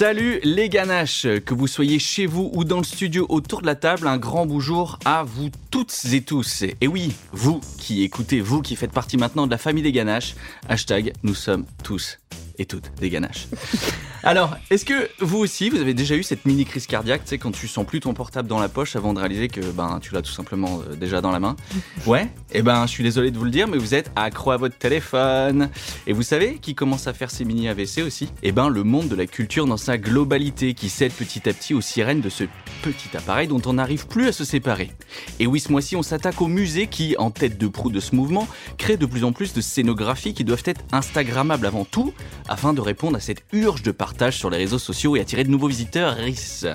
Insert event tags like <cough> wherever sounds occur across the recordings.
Salut les ganaches, que vous soyez chez vous ou dans le studio autour de la table, un grand bonjour à vous toutes et tous. Et oui, vous qui écoutez, vous qui faites partie maintenant de la famille des ganaches, hashtag nous sommes tous et toutes des ganaches. <laughs> Alors, est-ce que vous aussi, vous avez déjà eu cette mini crise cardiaque, tu sais, quand tu sens plus ton portable dans la poche avant de réaliser que ben tu l'as tout simplement euh, déjà dans la main? <laughs> Ouais Eh ben, je suis désolé de vous le dire, mais vous êtes accro à votre téléphone. Et vous savez qui commence à faire ces mini AVC aussi? Eh ben, le monde de la culture dans sa globalité, qui cède petit à petit aux sirènes de ce petit appareil dont on n'arrive plus à se séparer. Et oui, ce mois-ci, on s'attaque au musée qui, en tête de proue de ce mouvement, crée de plus en plus de scénographies qui doivent être instagrammables avant tout, afin de répondre à cette urge de partage sur les réseaux sociaux et attirer de nouveaux visiteurs RIS.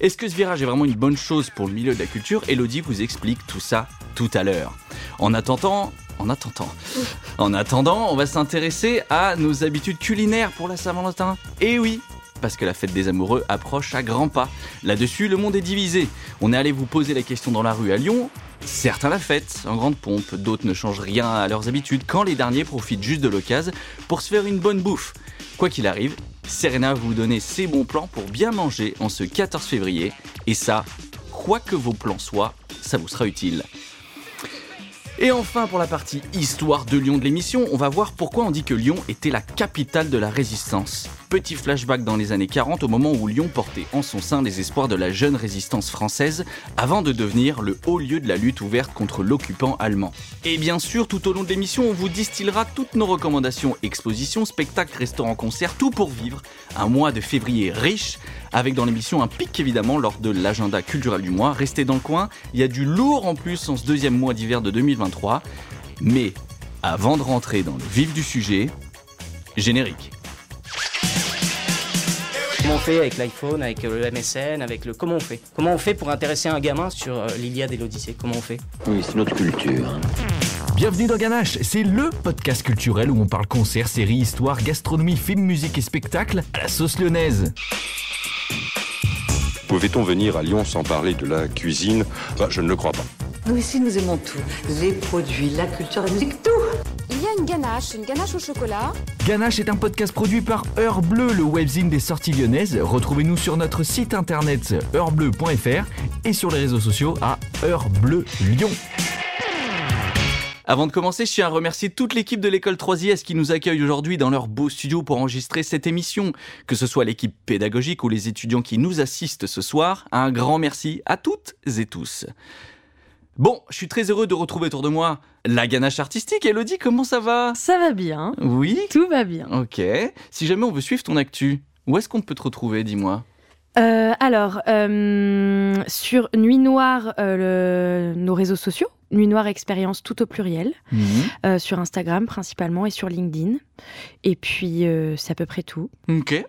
Est-ce que ce virage est vraiment une bonne chose pour le milieu de la culture? Elodie vous explique tout ça tout à l'heure. En attendant, en attendant, <laughs> en attendant, on va s'intéresser à nos habitudes culinaires pour la Saint-Valentin. Et oui, parce que la fête des amoureux approche à grands pas. Là-dessus, le monde est divisé. On est allé vous poser la question dans la rue à Lyon. Certains la fêtent en grande pompe, d'autres ne changent rien à leurs habitudes, quand les derniers profitent juste de l'occasion pour se faire une bonne bouffe. Quoi qu'il arrive, Serena va vous donner ses bons plans pour bien manger en ce 14 février, et ça, quoi que vos plans soient, ça vous sera utile. Et enfin, pour la partie histoire de Lyon de l'émission, on va voir pourquoi on dit que Lyon était la capitale de la résistance. Petit flashback dans les années 40, au moment où Lyon portait en son sein les espoirs de la jeune résistance française, avant de devenir le haut lieu de la lutte ouverte contre l'occupant allemand. Et bien sûr, tout au long de l'émission, on vous distillera toutes nos recommandations, expositions, spectacles, restaurants, concerts, tout pour vivre un mois de février riche, avec dans l'émission un pic évidemment lors de l'agenda culturel du mois. Restez dans le coin, il y a du lourd en plus en ce deuxième mois d'hiver de 2023. Mais avant de rentrer dans le vif du sujet, générique. Comment on fait avec l'iPhone, avec le MSN, avec le. Comment on fait? Comment on fait pour intéresser un gamin sur euh, l'Iliade et l'Odyssée? Comment on fait? Oui, c'est notre culture. Bienvenue dans Ganache, c'est le podcast culturel où on parle concert, séries, histoire, gastronomie, film, musique et spectacle à la sauce lyonnaise. Pouvait-on venir à Lyon sans parler de la cuisine Bah, Je ne le crois pas. Nous ici, nous aimons tout. Les produits, la culture, la musique, tout Il y a une ganache, une ganache au chocolat. Ganache est un podcast produit par Heure Bleu, le webzine des sorties lyonnaises. Retrouvez-nous sur notre site internet heurbleu.fr et sur les réseaux sociaux à Heure Bleu Lyon. Avant de commencer, je tiens à remercier toute l'équipe de l'école 3IS qui nous accueille aujourd'hui dans leur beau studio pour enregistrer cette émission. Que ce soit l'équipe pédagogique ou les étudiants qui nous assistent ce soir, un grand merci à toutes et tous. Bon, je suis très heureux de retrouver autour de moi la ganache artistique. Elodie, comment ça va? Ça va bien. Oui? Tout va bien. Ok. Si jamais on veut suivre ton actu, où est-ce qu'on peut te retrouver, dis-moi? Euh, alors, euh, sur Nuit Noire, euh, le- nos réseaux sociaux, Nuit Noire Expérience tout au pluriel, euh, sur Instagram principalement et sur LinkedIn. Et puis, euh, c'est à peu près tout. Ok.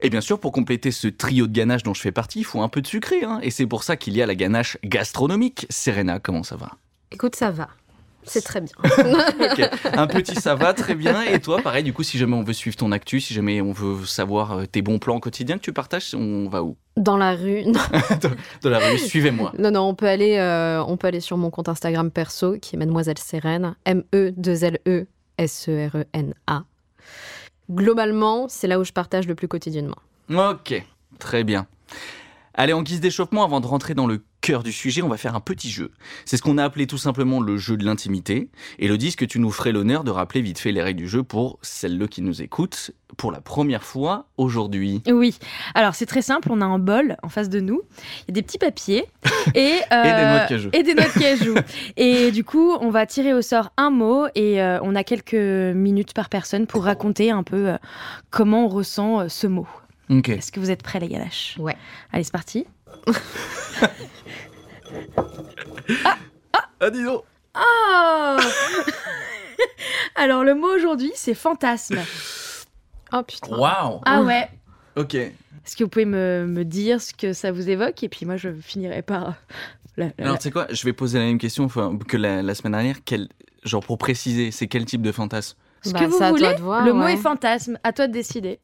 Et bien sûr, pour compléter ce trio de ganache dont je fais partie, il faut un peu de sucré. Hein et c'est pour ça qu'il y a la ganache gastronomique. Serena, comment ça va? Écoute, ça va. C'est très bien. <laughs> Un petit ça va, très bien. Et toi, pareil, du coup, si jamais on veut suivre ton actu, si jamais on veut savoir euh, tes bons plans quotidiens que tu partages, on va où? Dans la rue. Non, <laughs> De la rue, suivez-moi. non, non, on peut aller, euh, on peut aller sur mon compte Instagram perso qui est Mademoiselle Sérène, E M-E-2-L-E-S-E-R-E-N-A. Globalement, c'est là où je partage le plus quotidiennement. Ok, très bien. Allez, en guise d'échauffement, avant de rentrer dans le cœur du sujet, on va faire un petit jeu. C'est ce qu'on a appelé tout simplement le jeu de l'intimité. Elodie, est-ce que tu nous ferais l'honneur de rappeler vite fait les règles du jeu pour celles-là qui nous écoutent pour la première fois aujourd'hui? Oui. Alors, c'est très simple. On a un bol en face de nous. Il y a des petits papiers <laughs> et, euh, Et des noix de cajou. Et des noix de cajou. et du coup, on va tirer au sort un mot et euh, on a quelques minutes par personne pour raconter un peu euh, comment on ressent euh, ce mot. Ok. Est-ce que vous êtes prêts, les ganaches? Ouais. Allez, c'est parti. <laughs> Ah, dis donc Oh <laughs> Alors, le mot aujourd'hui, c'est fantasme. Oh putain. Waouh Ah ouais Ok. Est-ce que vous pouvez me, me dire ce que ça vous évoque Et puis moi, je finirai par... la- la- Alors, tu sais quoi Je vais poser la même question que la, la semaine dernière. Quel, genre, pour préciser, c'est quel type de fantasme? Ce Bah, que vous c'est à toi voulez. de voir, le mot est fantasme. À toi de décider.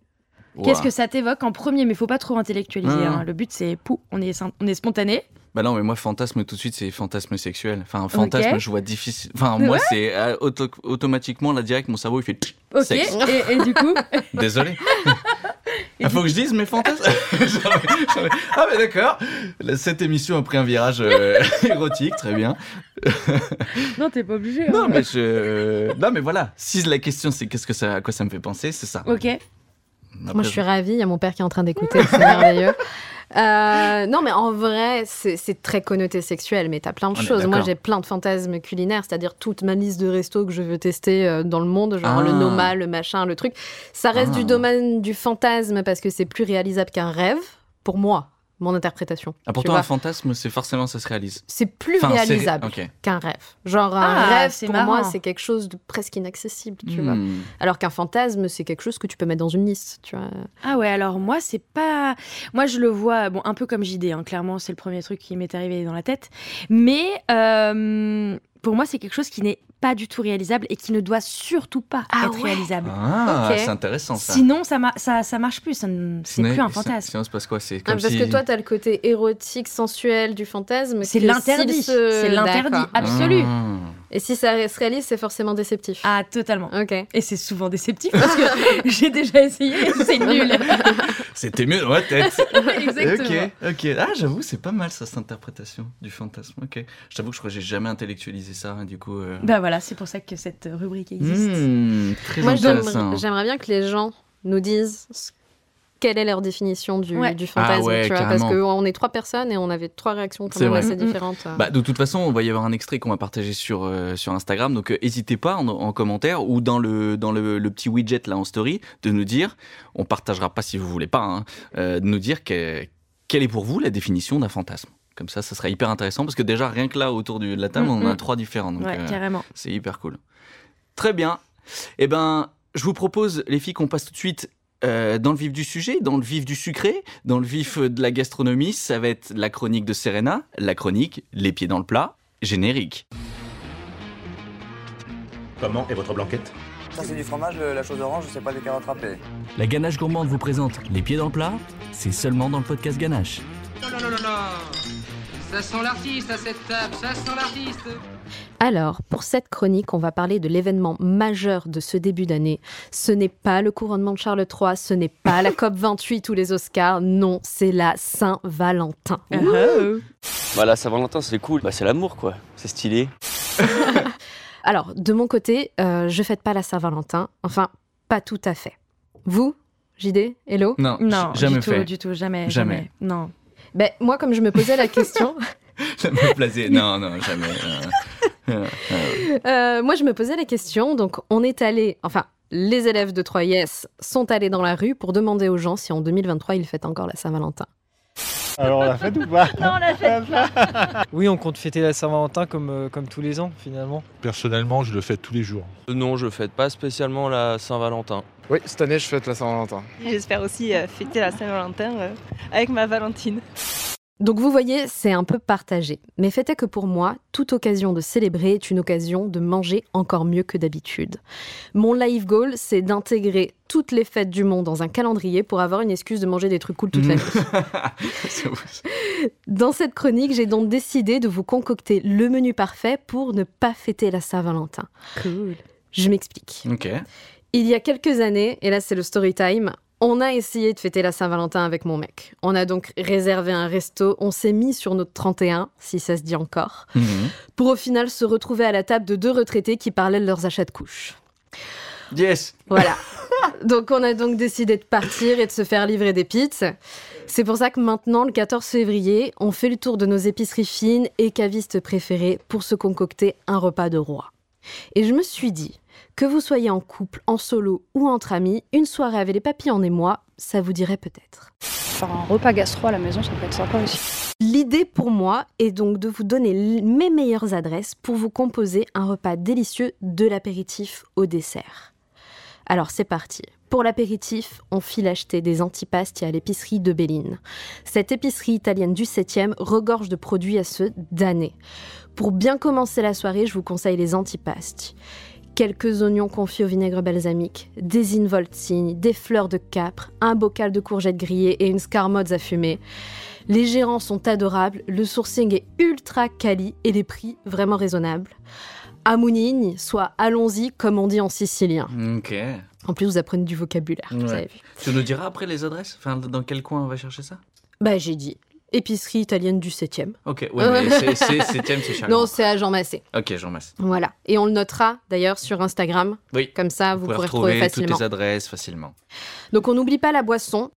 Qu'est-ce que ça t'évoque en premier? Mais faut pas trop intellectualiser. Non. hein. Le but, c'est pou, on est, on est spontané. Bah non, mais moi, fantasme, tout de suite, c'est fantasme sexuel. Enfin, un fantasme, je vois difficile. Enfin, moi, c'est euh, auto- automatiquement, là, direct, mon cerveau, il fait. Ok. Sexe. Et, et du coup, <laughs> Désolé. Il faut que je dise mes fantasmes <laughs> <laughs> Ah mais d'accord. Cette émission a pris un virage euh, érotique, très bien. non, t'es pas obligé. hein. Non mais je... Non mais voilà. Si la question c'est qu'est-ce que ça, à quoi ça me fait penser, c'est ça. Ok. Moi, je suis ravie. Il y a mon père qui est en train d'écouter. C'est merveilleux. Euh, non, mais en vrai, c'est très connoté sexuel, mais t'as plein de On choses. Moi, j'ai plein de fantasmes culinaires, c'est-à-dire toute ma liste de restos que je veux tester euh, dans le monde, genre Ah. le Noma, le machin, le truc. Ça reste Ah. du domaine du fantasme parce que c'est plus réalisable qu'un rêve, pour moi, mon interprétation. Ah, tu pourtant, vois. un fantasme, c'est forcément ça se réalise. C'est plus Enfin, réalisable qu'un rêve. Genre, un Ah, rêve, c'est pour moi, c'est quelque chose de presque inaccessible, tu vois. Hmm. Alors qu'un fantasme, c'est quelque chose que tu peux mettre dans une liste, tu vois. Ah ouais, alors moi, c'est pas. Moi, je le vois, bon, un peu comme JD, hein, clairement, c'est le premier truc qui m'est arrivé dans la tête. Mais euh, pour moi, c'est quelque chose qui n'est pas du tout réalisable et qui ne doit surtout pas Ah être ouais. réalisable. Ah, c'est intéressant ça. Sinon, ça, ma- ça, ça marche plus, c'est plus un fantasme. Sinon, se passe quoi C'est Ah, comme parce si... que toi, tu as le côté érotique, sensuel du fantasme. C'est l'interdit, se- c'est l'interdit absolu. Ah. Et si ça se réalise, c'est forcément déceptif. Ah, totalement. Ok. Et c'est souvent déceptif parce que <laughs> j'ai déjà essayé, c'est <laughs> nul. C'était mieux dans ma tête. <laughs> Exactement. Ok, ok. Ah, j'avoue, c'est pas mal ça, cette interprétation du fantasme. Ok. Je t'avoue que je crois que j'ai jamais intellectualisé ça, hein, du coup. euh. Bah voilà, c'est pour ça que cette rubrique existe. Hmm, très Moi, intéressant. j'aimerais j'aimerais bien que les gens nous disent ce- quelle est leur définition du, Ouais. du fantasme. Ah ouais, tu vois, parce qu'on est trois personnes et on avait trois réactions quand même vrai. assez différentes. Bah, de toute façon, on va y avoir un extrait qu'on va partager sur, euh, sur Instagram. Donc, euh, n'hésitez pas en, en commentaire ou dans, le, dans le, le petit widget là en story de nous dire, on partagera pas si vous voulez pas, hein, euh, de nous dire que- quelle est pour vous la définition d'un fantasme. Comme ça, ça sera hyper intéressant parce que déjà, rien que là, autour de la table, Mm, on en a trois différents. Donc, ouais, euh, carrément. c'est hyper cool. Très bien. Eh ben, je vous propose, les filles, qu'on passe tout de suite euh, dans le vif du sujet, dans le vif du sucré, dans le vif euh, de la gastronomie. Ça va être la chronique de Serena, la chronique Les pieds dans le plat, générique. Comment est votre blanquette? Ça c'est du fromage, le- la chose orange, c'est pas des carottes râpées. La ganache gourmande vous présente les pieds dans le plat. C'est seulement dans le podcast Ganache. Non, non, non, non, non Ça sent l'artiste à cette table, ça sent l'artiste Alors, pour cette chronique, on va parler de l'événement majeur de ce début d'année. Ce n'est pas le couronnement de Charles III, ce n'est pas la <laughs> COP 28 ou les Oscars, non, c'est la Saint-Valentin. Bah la Saint-Valentin c'est cool, bah c'est l'amour quoi, c'est stylé. <laughs> Alors, de mon côté, euh, je fête pas la Saint-Valentin, enfin, pas tout à fait. Vous, JD, Hello? Non, Non, jamais du tout, fait. Euh, du tout, jamais, Jamais. jamais. Non. ben, Moi, comme je me posais la question, <laughs> Jamais blasé. Non, non, jamais. euh, euh, euh. Euh, moi, je me posais la question. Donc, on est allé, enfin, les élèves de 3IS sont allés dans la rue pour demander aux gens si en 2023 ils fêtent encore la Saint-Valentin. Alors on l'a fait ou pas <laughs> Non, on l'a fait pas. <laughs> Oui, on compte fêter la Saint-Valentin comme, euh, comme tous les ans finalement. Personnellement, je le fête tous les jours. Non, je fête pas spécialement la Saint-Valentin. Oui, cette année, je fête la Saint-Valentin. J'espère aussi euh, fêter la Saint-Valentin euh, avec ma Valentine. Donc, vous voyez, c'est un peu partagé. Mais fait est que pour moi, toute occasion de célébrer est une occasion de manger encore mieux que d'habitude. Mon life goal, c'est d'intégrer toutes les fêtes du monde dans un calendrier pour avoir une excuse de manger des trucs cool toute la nuit. <laughs> C'est ouf. Dans cette chronique, j'ai donc décidé de vous concocter le menu parfait pour ne pas fêter la Saint-Valentin. Cool. Je m'explique. Ok. Il y a quelques années, et là c'est le story time, on a essayé de fêter la Saint-Valentin avec mon mec. On a donc réservé un resto, on s'est mis sur notre 31, si ça se dit encore, Mhm. pour au final se retrouver à la table de deux retraités qui parlaient de leurs achats de couches. Yes. Voilà. <laughs> donc on a donc décidé de partir et de se faire livrer des pizzas. C'est pour ça que maintenant, le 14 février, on fait le tour de nos épiceries fines et cavistes préférés pour se concocter un repas de roi. Et je me suis dit, que vous soyez en couple, en solo ou entre amis, une soirée avec les papis en émoi, ça vous dirait peut-être. Faire un repas gastro à la maison, ça peut être sympa aussi. L'idée pour moi est donc de vous donner mes meilleures adresses pour vous composer un repas délicieux de l'apéritif au dessert. Alors c'est parti. Pour l'apéritif, on file acheter des antipasti à l'épicerie de Béline. Cette épicerie italienne du 7e regorge de produits à ce damné. Pour bien commencer la soirée, je vous conseille les antipasti. Quelques oignons confits au vinaigre balsamique, des involtini, des fleurs de capre, un bocal de courgettes grillées et une scarmozza fumée. Les gérants sont adorables, le sourcing est ultra quali et les prix vraiment raisonnables. Amunigni, soit allons-y comme on dit en sicilien. Ok. En plus, vous apprenez du vocabulaire. Vous avez vu. Tu nous diras après les adresses? Enfin, dans quel coin on va chercher ça? Bah, j'ai dit épicerie italienne du 7e. Ok, ouais, mais <laughs> c'est- c'est 7e, c'est Charleroi. Non, c'est à Jean Massé. Ok, Jean Masse. Voilà. Et on le notera d'ailleurs sur Instagram. Oui. Comme ça, vous, pourrez retrouver retrouver toutes facilement. les adresses facilement. Donc on n'oublie pas la boisson.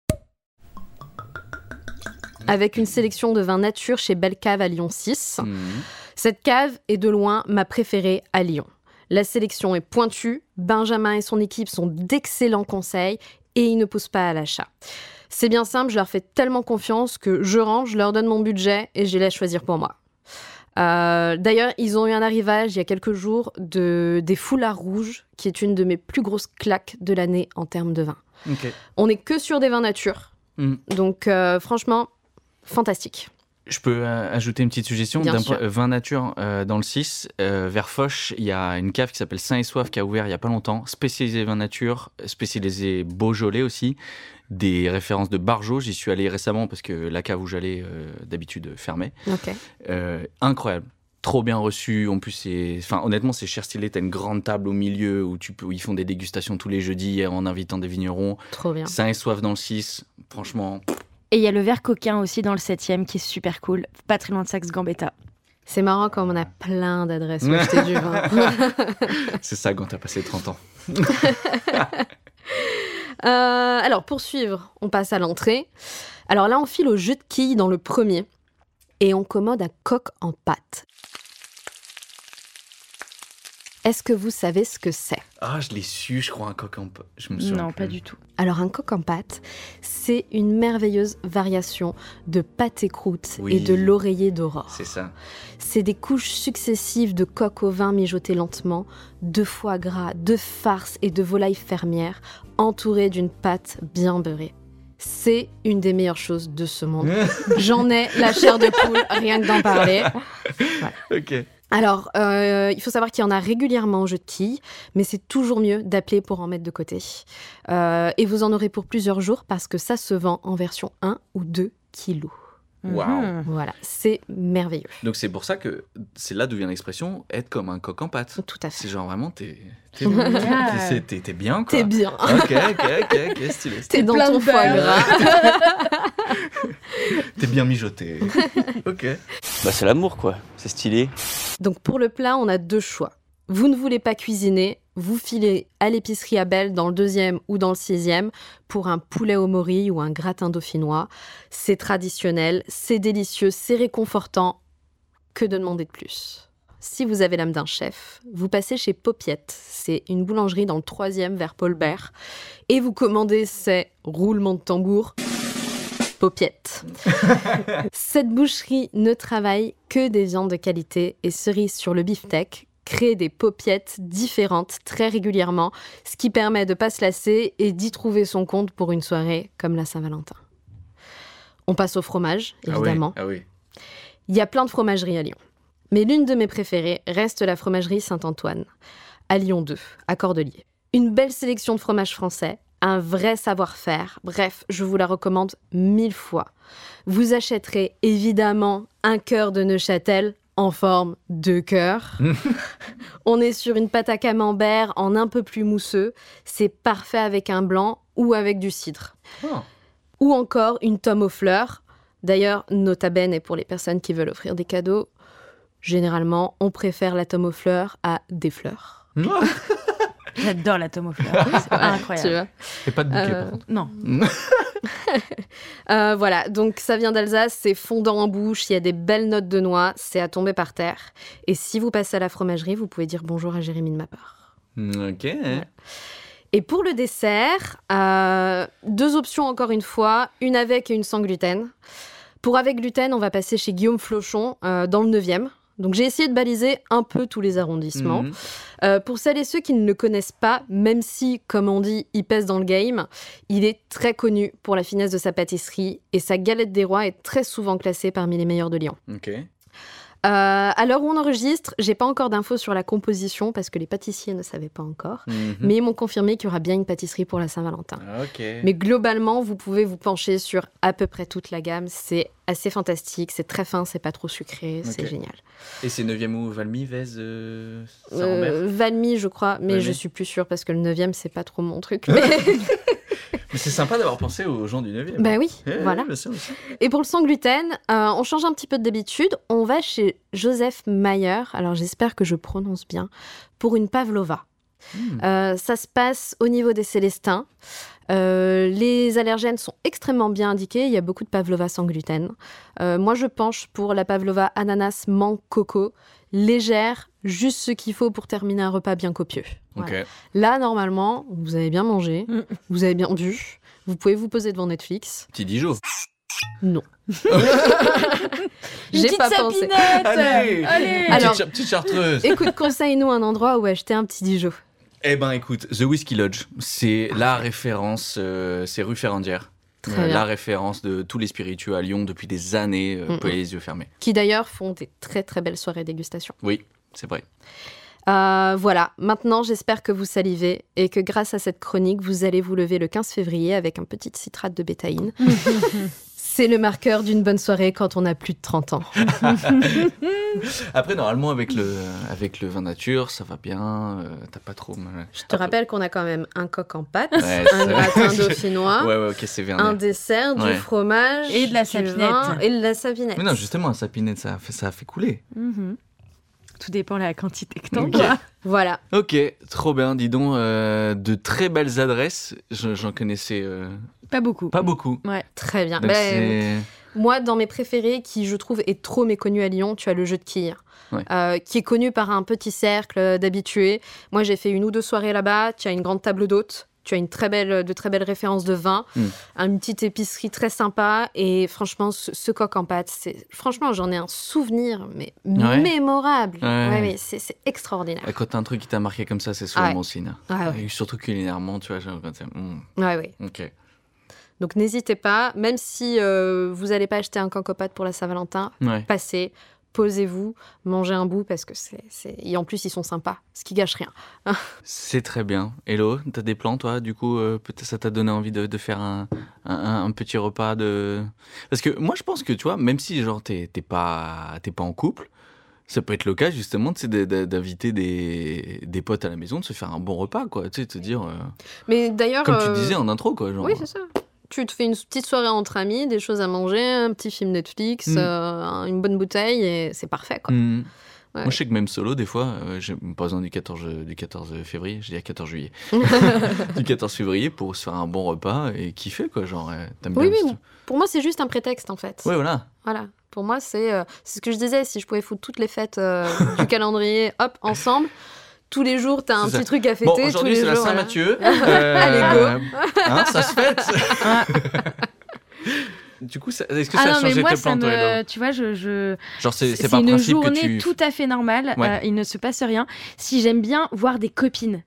Avec une sélection de vins nature chez Belle Cave à Lyon 6. Mhm. Cette cave est de loin ma préférée à Lyon. La sélection est pointue, Benjamin et son équipe sont d'excellents conseils et ils ne poussent pas à l'achat. C'est bien simple, je leur fais tellement confiance que je range, je leur donne mon budget et je les laisse choisir pour moi. Euh, D'ailleurs, ils ont eu un arrivage il y a quelques jours de, des foulards rouges, qui est une de mes plus grosses claques de l'année en termes de vin. On n'est que sur des vins nature, Mm. donc euh, franchement, fantastique. Je peux euh, ajouter une petite suggestion. D'un point- euh, vin nature euh, dans le 6 euh, vers Foch il y a une cave qui s'appelle Saint et Soif qui a ouvert il y a pas longtemps spécialisée vin nature spécialisée Beaujolais aussi. Des références de Barjot j'y suis allé récemment parce que la cave où j'allais euh, d'habitude fermait. Incroyable. Trop bien reçu. En plus c'est enfin honnêtement c'est cher stylé. T'as une grande table au milieu où tu peux où ils font des dégustations tous les jeudis en invitant des vignerons. Trop bien. Saint et Soif dans le 6 franchement Et il y a le verre coquin aussi dans le 7 qui est super cool, pas très loin de Saxe Gambetta. C'est marrant comme on a plein d'adresses où acheter du vin. <laughs> <laughs> c'est ça quand t'as passé 30 ans <laughs> Euh, alors, pour suivre, on passe à l'entrée. Alors là, on file au jeu de quilles dans le premier. Et on commande un coq en pâte. Est-ce que vous savez ce que c'est? Ah, je l'ai su, je crois, un coq en pâte. Je me souviens Non, plus. pas du tout. Alors, un coq en pâte, c'est une merveilleuse variation de pâté croûte Oui. et de l'oreiller d'aurore. C'est ça. C'est des couches successives de coq au vin mijotées lentement, de foie gras, de farce et de volaille fermière, entourées d'une pâte bien beurrée. C'est une des meilleures choses de ce monde. <laughs> J'en ai la chair de poule, rien que d'en parler. <laughs> Ok. Alors, euh, il faut savoir qu'il y en a régulièrement au jeu de quilles, mais c'est toujours mieux d'appeler pour en mettre de côté. Euh, et vous en aurez pour plusieurs jours parce que ça se vend en version 1 ou 2 kilos. Waouh. Voilà, c'est merveilleux. Donc c'est pour ça que c'est là d'où vient l'expression être comme un coq en pâte. Tout à fait. C'est genre vraiment, t'es t'es <laughs> bien quoi. T'es bien. Ok, ok, ok, ok, stylé. T'es dans ton foie gras. <laughs> T'es bien mijoté. <laughs> ok. Bah c'est l'amour quoi, c'est stylé. Donc pour le plat, on a deux choix. Vous ne voulez pas cuisiner, vous filez à l'épicerie à Belle dans le deuxième ou dans le sixième pour un poulet au mori ou un gratin dauphinois. C'est traditionnel, c'est délicieux, c'est réconfortant. Que de demander de plus? Si vous avez l'âme d'un chef, vous passez chez Popiette. C'est une boulangerie dans le troisième vers Paul Bert. Et vous commandez ces roulements de tambour. Popiette. <laughs> Cette boucherie ne travaille que des viandes de qualité et cerise sur le beefsteak crée des popiettes différentes très régulièrement, ce qui permet de pas se lasser et d'y trouver son compte pour une soirée comme la Saint-Valentin. On passe au fromage, évidemment. Ah oui. Il y a plein de fromageries à Lyon. Mais l'une de mes préférées reste la fromagerie Saint-Antoine, à Lyon 2, à Cordeliers. Une belle sélection de fromages français, un vrai savoir-faire. Bref, je vous la recommande mille fois. Vous achèterez évidemment un cœur de Neuchâtel en forme de cœur. <laughs> On est sur une pâte à camembert en un peu plus mousseux. C'est parfait avec un blanc ou avec du cidre. Ou encore une tome aux fleurs. D'ailleurs, nota bene pour les personnes qui veulent offrir des cadeaux. Généralement, on préfère la tome aux fleurs à des fleurs. J'adore la tome aux fleurs. C'est incroyable. Tu vois. Et pas de bouquet, Euh, par contre. Non. <laughs> Euh, voilà, donc ça vient d'Alsace, c'est fondant en bouche, il y a des belles notes de noix, c'est à tomber par terre. Et si vous passez à la fromagerie, vous pouvez dire bonjour à Jérémy de ma part. Ok. Et pour le dessert, euh, deux options encore une fois, une avec et une sans gluten. Pour avec gluten, on va passer chez Guillaume Flochon euh, dans le 9e. Donc j'ai essayé de baliser un peu tous les arrondissements. Mhm. Euh, pour celles et ceux qui ne le connaissent pas, même si, comme on dit, il pèse dans le game, il est très connu pour la finesse de sa pâtisserie et sa galette des rois est très souvent classée parmi les meilleures de Lyon. Euh, à l'heure où on enregistre, j'ai pas encore d'infos sur la composition parce que les pâtissiers ne savaient pas encore. Mhm. Mais ils m'ont confirmé qu'il y aura bien une pâtisserie pour la Saint-Valentin. Ok. Mais globalement, vous pouvez vous pencher sur à peu près toute la gamme. C'est assez fantastique, c'est très fin, c'est pas trop sucré, c'est génial. Et c'est 9e ou Valmy, Vez, euh, Euh, Valmy, je crois, mais Valmy. je suis plus sûre parce que le 9 c'est pas trop mon truc. <laughs> Mais- Mais c'est sympa d'avoir pensé aux gens du 9e. Bah oui, Eh, voilà. bien sûr. Et pour le sans gluten, euh, on change un petit peu d'habitude. On va chez Joseph Mayer, alors j'espère que je prononce bien, pour une pavlova. Euh, ça se passe au niveau des Célestins. Euh, les allergènes sont extrêmement bien indiqués. Il y a beaucoup de pavlova sans gluten. Euh, moi, je penche pour la pavlova ananas mangue coco, légère, juste ce qu'il faut pour terminer un repas bien copieux. Voilà. Là, normalement, vous avez bien mangé, vous avez bien bu, vous pouvez vous poser devant Netflix. Petit Dijon. Non. <laughs> <laughs> J'ai pas pensé. Allez Allez Alors, Petite, petite chartreuse. écoute, conseille-nous un endroit où acheter un petit Dijon. Eh ben écoute, The Whiskey Lodge, c'est la référence, euh, c'est rue Ferrandière. Très Euh, la référence de tous les spiritueux à Lyon depuis des années, euh, Mm, les yeux fermés. Qui d'ailleurs font des très très belles soirées dégustation. Oui, c'est vrai. Euh, voilà, maintenant j'espère que vous salivez et que grâce à cette chronique, vous allez vous lever le 15 février avec un petit citrate de bétaïne. <laughs> C'est le marqueur d'une bonne soirée quand on a plus de 30 ans. <laughs> Après, normalement, avec le, avec le vin nature, ça va bien, euh, t'as pas trop mal. Je te rappelle qu'on a quand même un coq en pâte, Ouais, un gratin dauphinois, Ouais, ouais, un dessert, du Ouais. fromage Et de la sapinette. Et de la sapinette. Mais non, justement, un sapinette, ça a fait, ça a fait couler. Mhm. Tout dépend de la quantité que t'en Ok. bois. <laughs> Voilà. Ok, trop bien, dis donc, euh, de très belles adresses. Je- J'en connaissais euh, Pas beaucoup. pas beaucoup. Ouais. Très bien. C'est- Moi, dans mes préférés, qui je trouve est trop méconnu à Lyon, tu as le jeu de quilles. Ouais. euh, qui est connu par un petit cercle d'habitués. Moi, j'ai fait une ou deux soirées là-bas. Tu as une grande table d'hôtes. Tu as une très belle, de très belles références de vin, Mm. une petite épicerie très sympa. Et franchement, ce, ce coq en pâte, c'est franchement, j'en ai un souvenir, mais Ouais. mémorable. Ouais. Ouais, ouais, c'est extraordinaire. Quand t'as un truc qui t'a marqué comme ça, c'est souvent Ah bon signe. Ah. Et surtout culinairement, tu vois, genre, hmm, Ouais, ouais. Ok. Donc n'hésitez pas, même si euh, vous n'allez pas acheter un coq en pâte pour la Saint-Valentin, passez, posez-vous, mangez un bout parce que c'est, c'est- et en plus ils sont sympas, ce qui gâche rien. C'est très bien. Hello, t'as des plans, toi? Du coup, euh, peut-être ça t'a donné envie de, de faire un, un- un petit repas de? Parce que moi, je pense que, tu vois, même si genre t'es t'es pas, t'es pas en couple, ça peut être le cas justement d'inviter des, des potes à la maison, de se faire un bon repas, quoi. Tu sais, te dire. euh, Mais d'ailleurs, comme euh, tu disais en intro, quoi. Genre, oui c'est ça. Tu te fais une petite soirée entre amis, des choses à manger, un petit film Netflix, Mm. euh, une bonne bouteille et c'est parfait quoi. Ouais. Moi, je sais que même solo, des fois, euh, j'ai pas besoin du 14, du 14 février, je dis 14 juillet. <laughs> du 14 février pour se faire un bon repas et kiffer, quoi. Genre, euh, t'aimes Oui, bien oui, pour moi c'est juste un prétexte en fait. Ouais, voilà. Voilà. Pour moi, c'est euh, ce que je disais. Si je pouvais foutre toutes les fêtes euh, du <laughs> calendrier, hop, ensemble, tous les jours, t'as un C'est ça. petit truc à fêter. Bon, aujourd'hui, c'est la. Saint-Mathieu. <laughs> Allez, go. hein, ça se fête. <laughs> du coup, ça- est-ce que ça ah a non, mais changé moi, tes ça plans, me... Tu vois, je... je... Genre, c'est c'est C'est pas un une principe journée que tu... tout à fait normale. Ouais. euh, il ne se passe rien. Si j'aime bien voir des copines,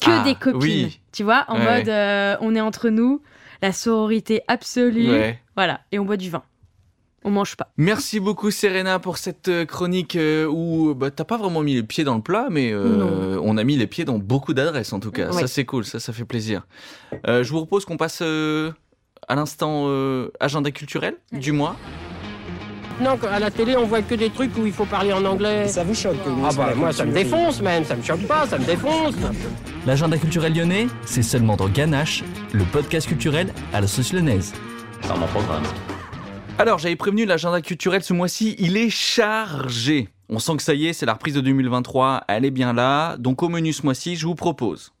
que Ah, des copines, oui. tu vois, en Ouais. mode euh, on est entre nous, la sororité absolue, Ouais. voilà, et on boit du vin. On mange pas. Merci beaucoup Serena pour cette euh, chronique euh, où bah, t'as pas vraiment mis les pieds dans le plat, mais euh, on a mis les pieds dans beaucoup d'adresses en tout cas. Ouais. Ça c'est cool, ça ça fait plaisir. Euh, je vous propose qu'on passe euh, à l'instant euh, agenda culturel du mois. Non, à la télé, on voit que des trucs où il faut parler en anglais. Ça vous choque que Ah bah moi, ça me défonce même, ça me choque pas, ça me défonce. L'agenda culturel lyonnais, c'est seulement dans Ganache, le podcast culturel à la sauce lyonnaise. Dans mon programme. Alors j'avais prévenu l'agenda culturel ce mois-ci, il est chargé. On sent que ça y est, c'est la reprise de 2023, elle est bien là. Donc au menu ce mois-ci, je vous propose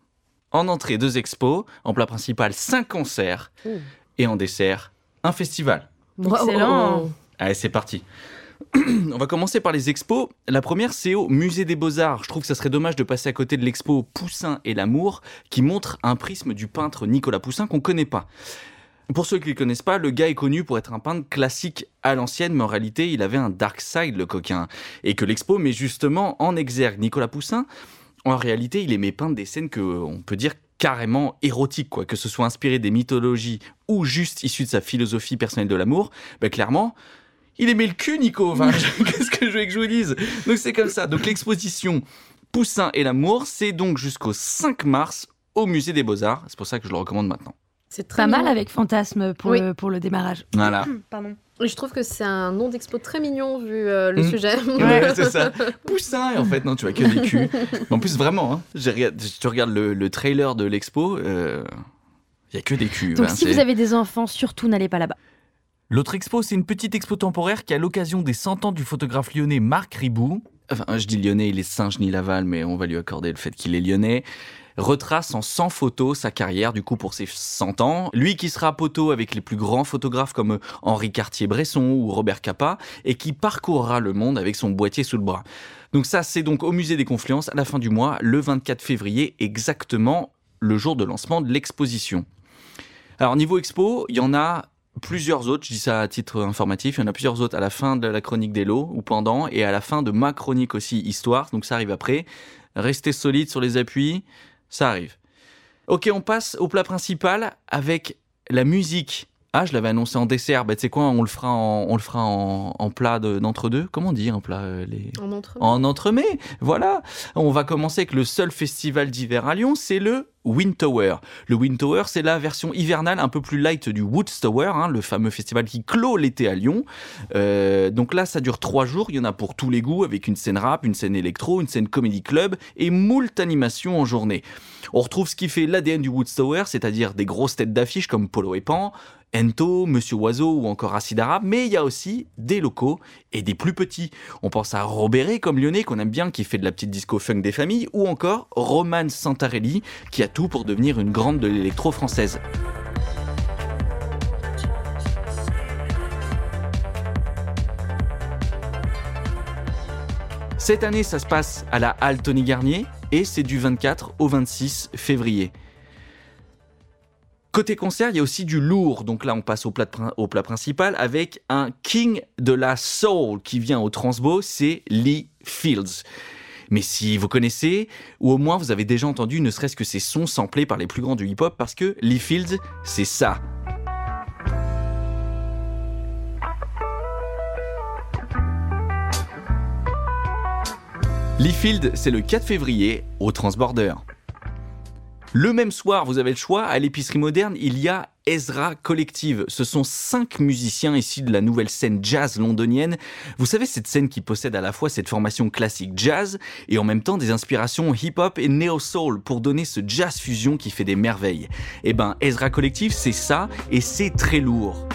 en entrée deux expos, en plat principal cinq concerts et en dessert un festival. Excellent. Allez, c'est parti. <clears throat> On va commencer par les expos. La première, c'est au Musée des Beaux-Arts. Je trouve que ça serait dommage de passer à côté de l'expo Poussin et l'amour, qui montre un prisme du peintre Nicolas Poussin qu'on connaît pas. Pour ceux qui ne le connaissent pas, le gars est connu pour être un peintre classique à l'ancienne, mais en réalité, il avait un dark side, le coquin. Et que l'expo met justement en exergue Nicolas Poussin. En réalité, il aimait peindre des scènes que on peut dire carrément érotiques, quoi. Que ce soit inspiré des mythologies ou juste issu de sa philosophie personnelle de l'amour, ben clairement, Il aimait le cul, Nico. Enfin, <laughs> qu'est-ce que je veux que je vous dise? Donc c'est comme ça. Donc l'exposition Poussin et l'amour, c'est donc jusqu'au 5 mars au musée des Beaux-Arts. C'est pour ça que je le recommande maintenant. C'est très mal avec Fantasme pour, Oui. le, pour le démarrage. Voilà. Pardon. Et je trouve que c'est un nom d'expo très mignon vu euh, le Mm. sujet. Ouais, <laughs> c'est ça. Poussin, et en fait, non, tu vois que des culs. <laughs> En plus, vraiment, hein, tu regardes le, le trailer de l'expo, il y a que des culs. Donc hein, si vous avez des enfants, surtout n'allez pas là-bas. L'autre expo, c'est une petite expo temporaire qui, à l'occasion des 100 ans du photographe lyonnais Marc Ribou, Enfin, je dis lyonnais, il est Saint-Genis-Laval, mais on va lui accorder le fait qu'il est lyonnais. Retrace en 100 photos sa carrière, du coup, pour ses 100 ans. Lui qui sera poteau avec les plus grands photographes comme Henri Cartier-Bresson ou Robert Capa, et qui parcourra le monde avec son boîtier sous le bras. Donc ça, c'est donc au Musée des Confluences à la fin du mois, le 24 février, exactement le jour de lancement de l'exposition. Alors, niveau expo, il y en a plusieurs autres, je dis ça à titre informatif, il y en a plusieurs autres à la fin de la chronique d'Elo ou pendant, et à la fin de ma chronique aussi histoire, donc ça arrive après. Restez solide sur les appuis, ça arrive. Ok, on passe au plat principal avec la musique. Ah, je l'avais annoncé en dessert, bah tu sais quoi, on le fera en, on le fera en, en plat de- d'entre-deux. Comment on dit un plat euh, les... En entremets. En entremets, voilà. On va commencer avec le seul festival d'hiver à Lyon, c'est le Wind Tower. Le Wind Tower, c'est la version hivernale un peu plus light du Woods Tower, hein, le fameux festival qui clôt l'été à Lyon. Euh, donc là, ça dure trois jours. Il y en a pour tous les goûts, avec une scène rap, une scène électro, une scène comédie club et moult animations en journée. On retrouve ce qui fait l'ADN du Woods Tower, c'est-à-dire des grosses têtes d'affiche comme Polo et Pan, Ento, Monsieur Oiseau ou encore Acide mais il y a aussi des locaux et des plus petits. On pense à Robéré comme lyonnais qu'on aime bien, qui fait de la petite disco funk des familles, ou encore Roman Santarelli, qui a tout pour devenir une grande de l'électro française. Cette année, ça se passe à la Halle Tony Garnier et c'est du 24 au 26 février. Côté concert, il y a aussi du lourd. Donc là, on passe au plat, principal avec un king de la soul qui vient au Transbo, c'est Lee Fields. Mais si vous connaissez, ou au moins vous avez déjà entendu ne serait-ce que ces sons samplés par les plus grands du hip-hop, parce que Lee Fields, c'est ça. Lee Field, c'est le 4 février au Transborder. Le même soir, vous avez le choix, à l'épicerie moderne, il y a Ezra Collective. Ce sont cinq musiciens issus de la nouvelle scène jazz londonienne. Vous savez, cette scène qui possède à la fois cette formation classique jazz et en même temps des inspirations hip-hop et neo-soul pour donner ce jazz fusion qui fait des merveilles. Eh ben, Ezra Collective, c'est ça et c'est très lourd.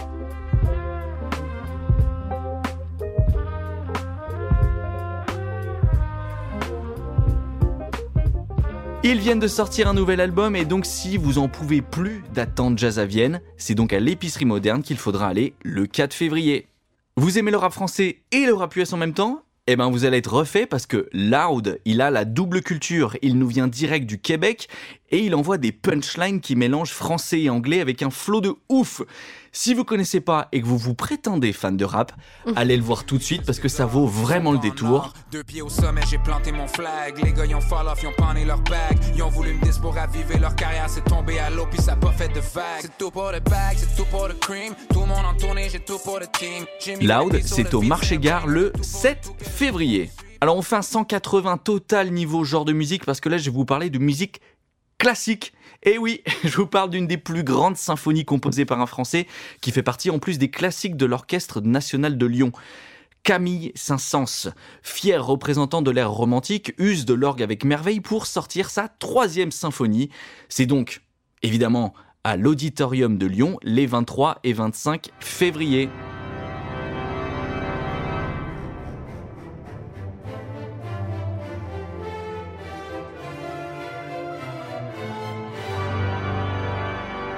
Ils viennent de sortir un nouvel album et donc si vous en pouvez plus d'attendre Jazz à Vienne, c'est donc à l'épicerie moderne qu'il faudra aller le 4 février. Vous aimez le rap français et le rap US en même temps? Eh ben vous allez être refait parce que Loud, il a la double culture, il nous vient direct du Québec et il envoie des punchlines qui mélangent français et anglais avec un flot de ouf. Si vous connaissez pas et que vous vous prétendez fan de rap, allez le voir tout de suite parce que ça vaut vraiment le détour. Deux pieds au sommet, j'ai planté mon flag. Les gars, ils ont fall off, ils ont pané leur bag. Ils ont voulu me dis pour raviver leur carrière. C'est tombé à l'eau, puis ça a pas fait de vague. C'est tout pour le bag, c'est tout pour le cream. Tout le monde en tournée, j'ai tout pour le team. J'ai mis Loud, c'est au beat, marché gare le 7 février. Alors on fait un 180 total niveau genre de musique parce que là je vais vous parler de musique classique. Et oui, <laughs> je vous parle d'une des plus grandes symphonies composées par un Français qui fait partie en plus des classiques de l'Orchestre national de Lyon. Camille Saint-Saëns, fier représentant de l'ère romantique, use de l'orgue avec merveille pour sortir sa troisième symphonie. C'est donc, évidemment, à l'Auditorium de Lyon les 23 et 25 février.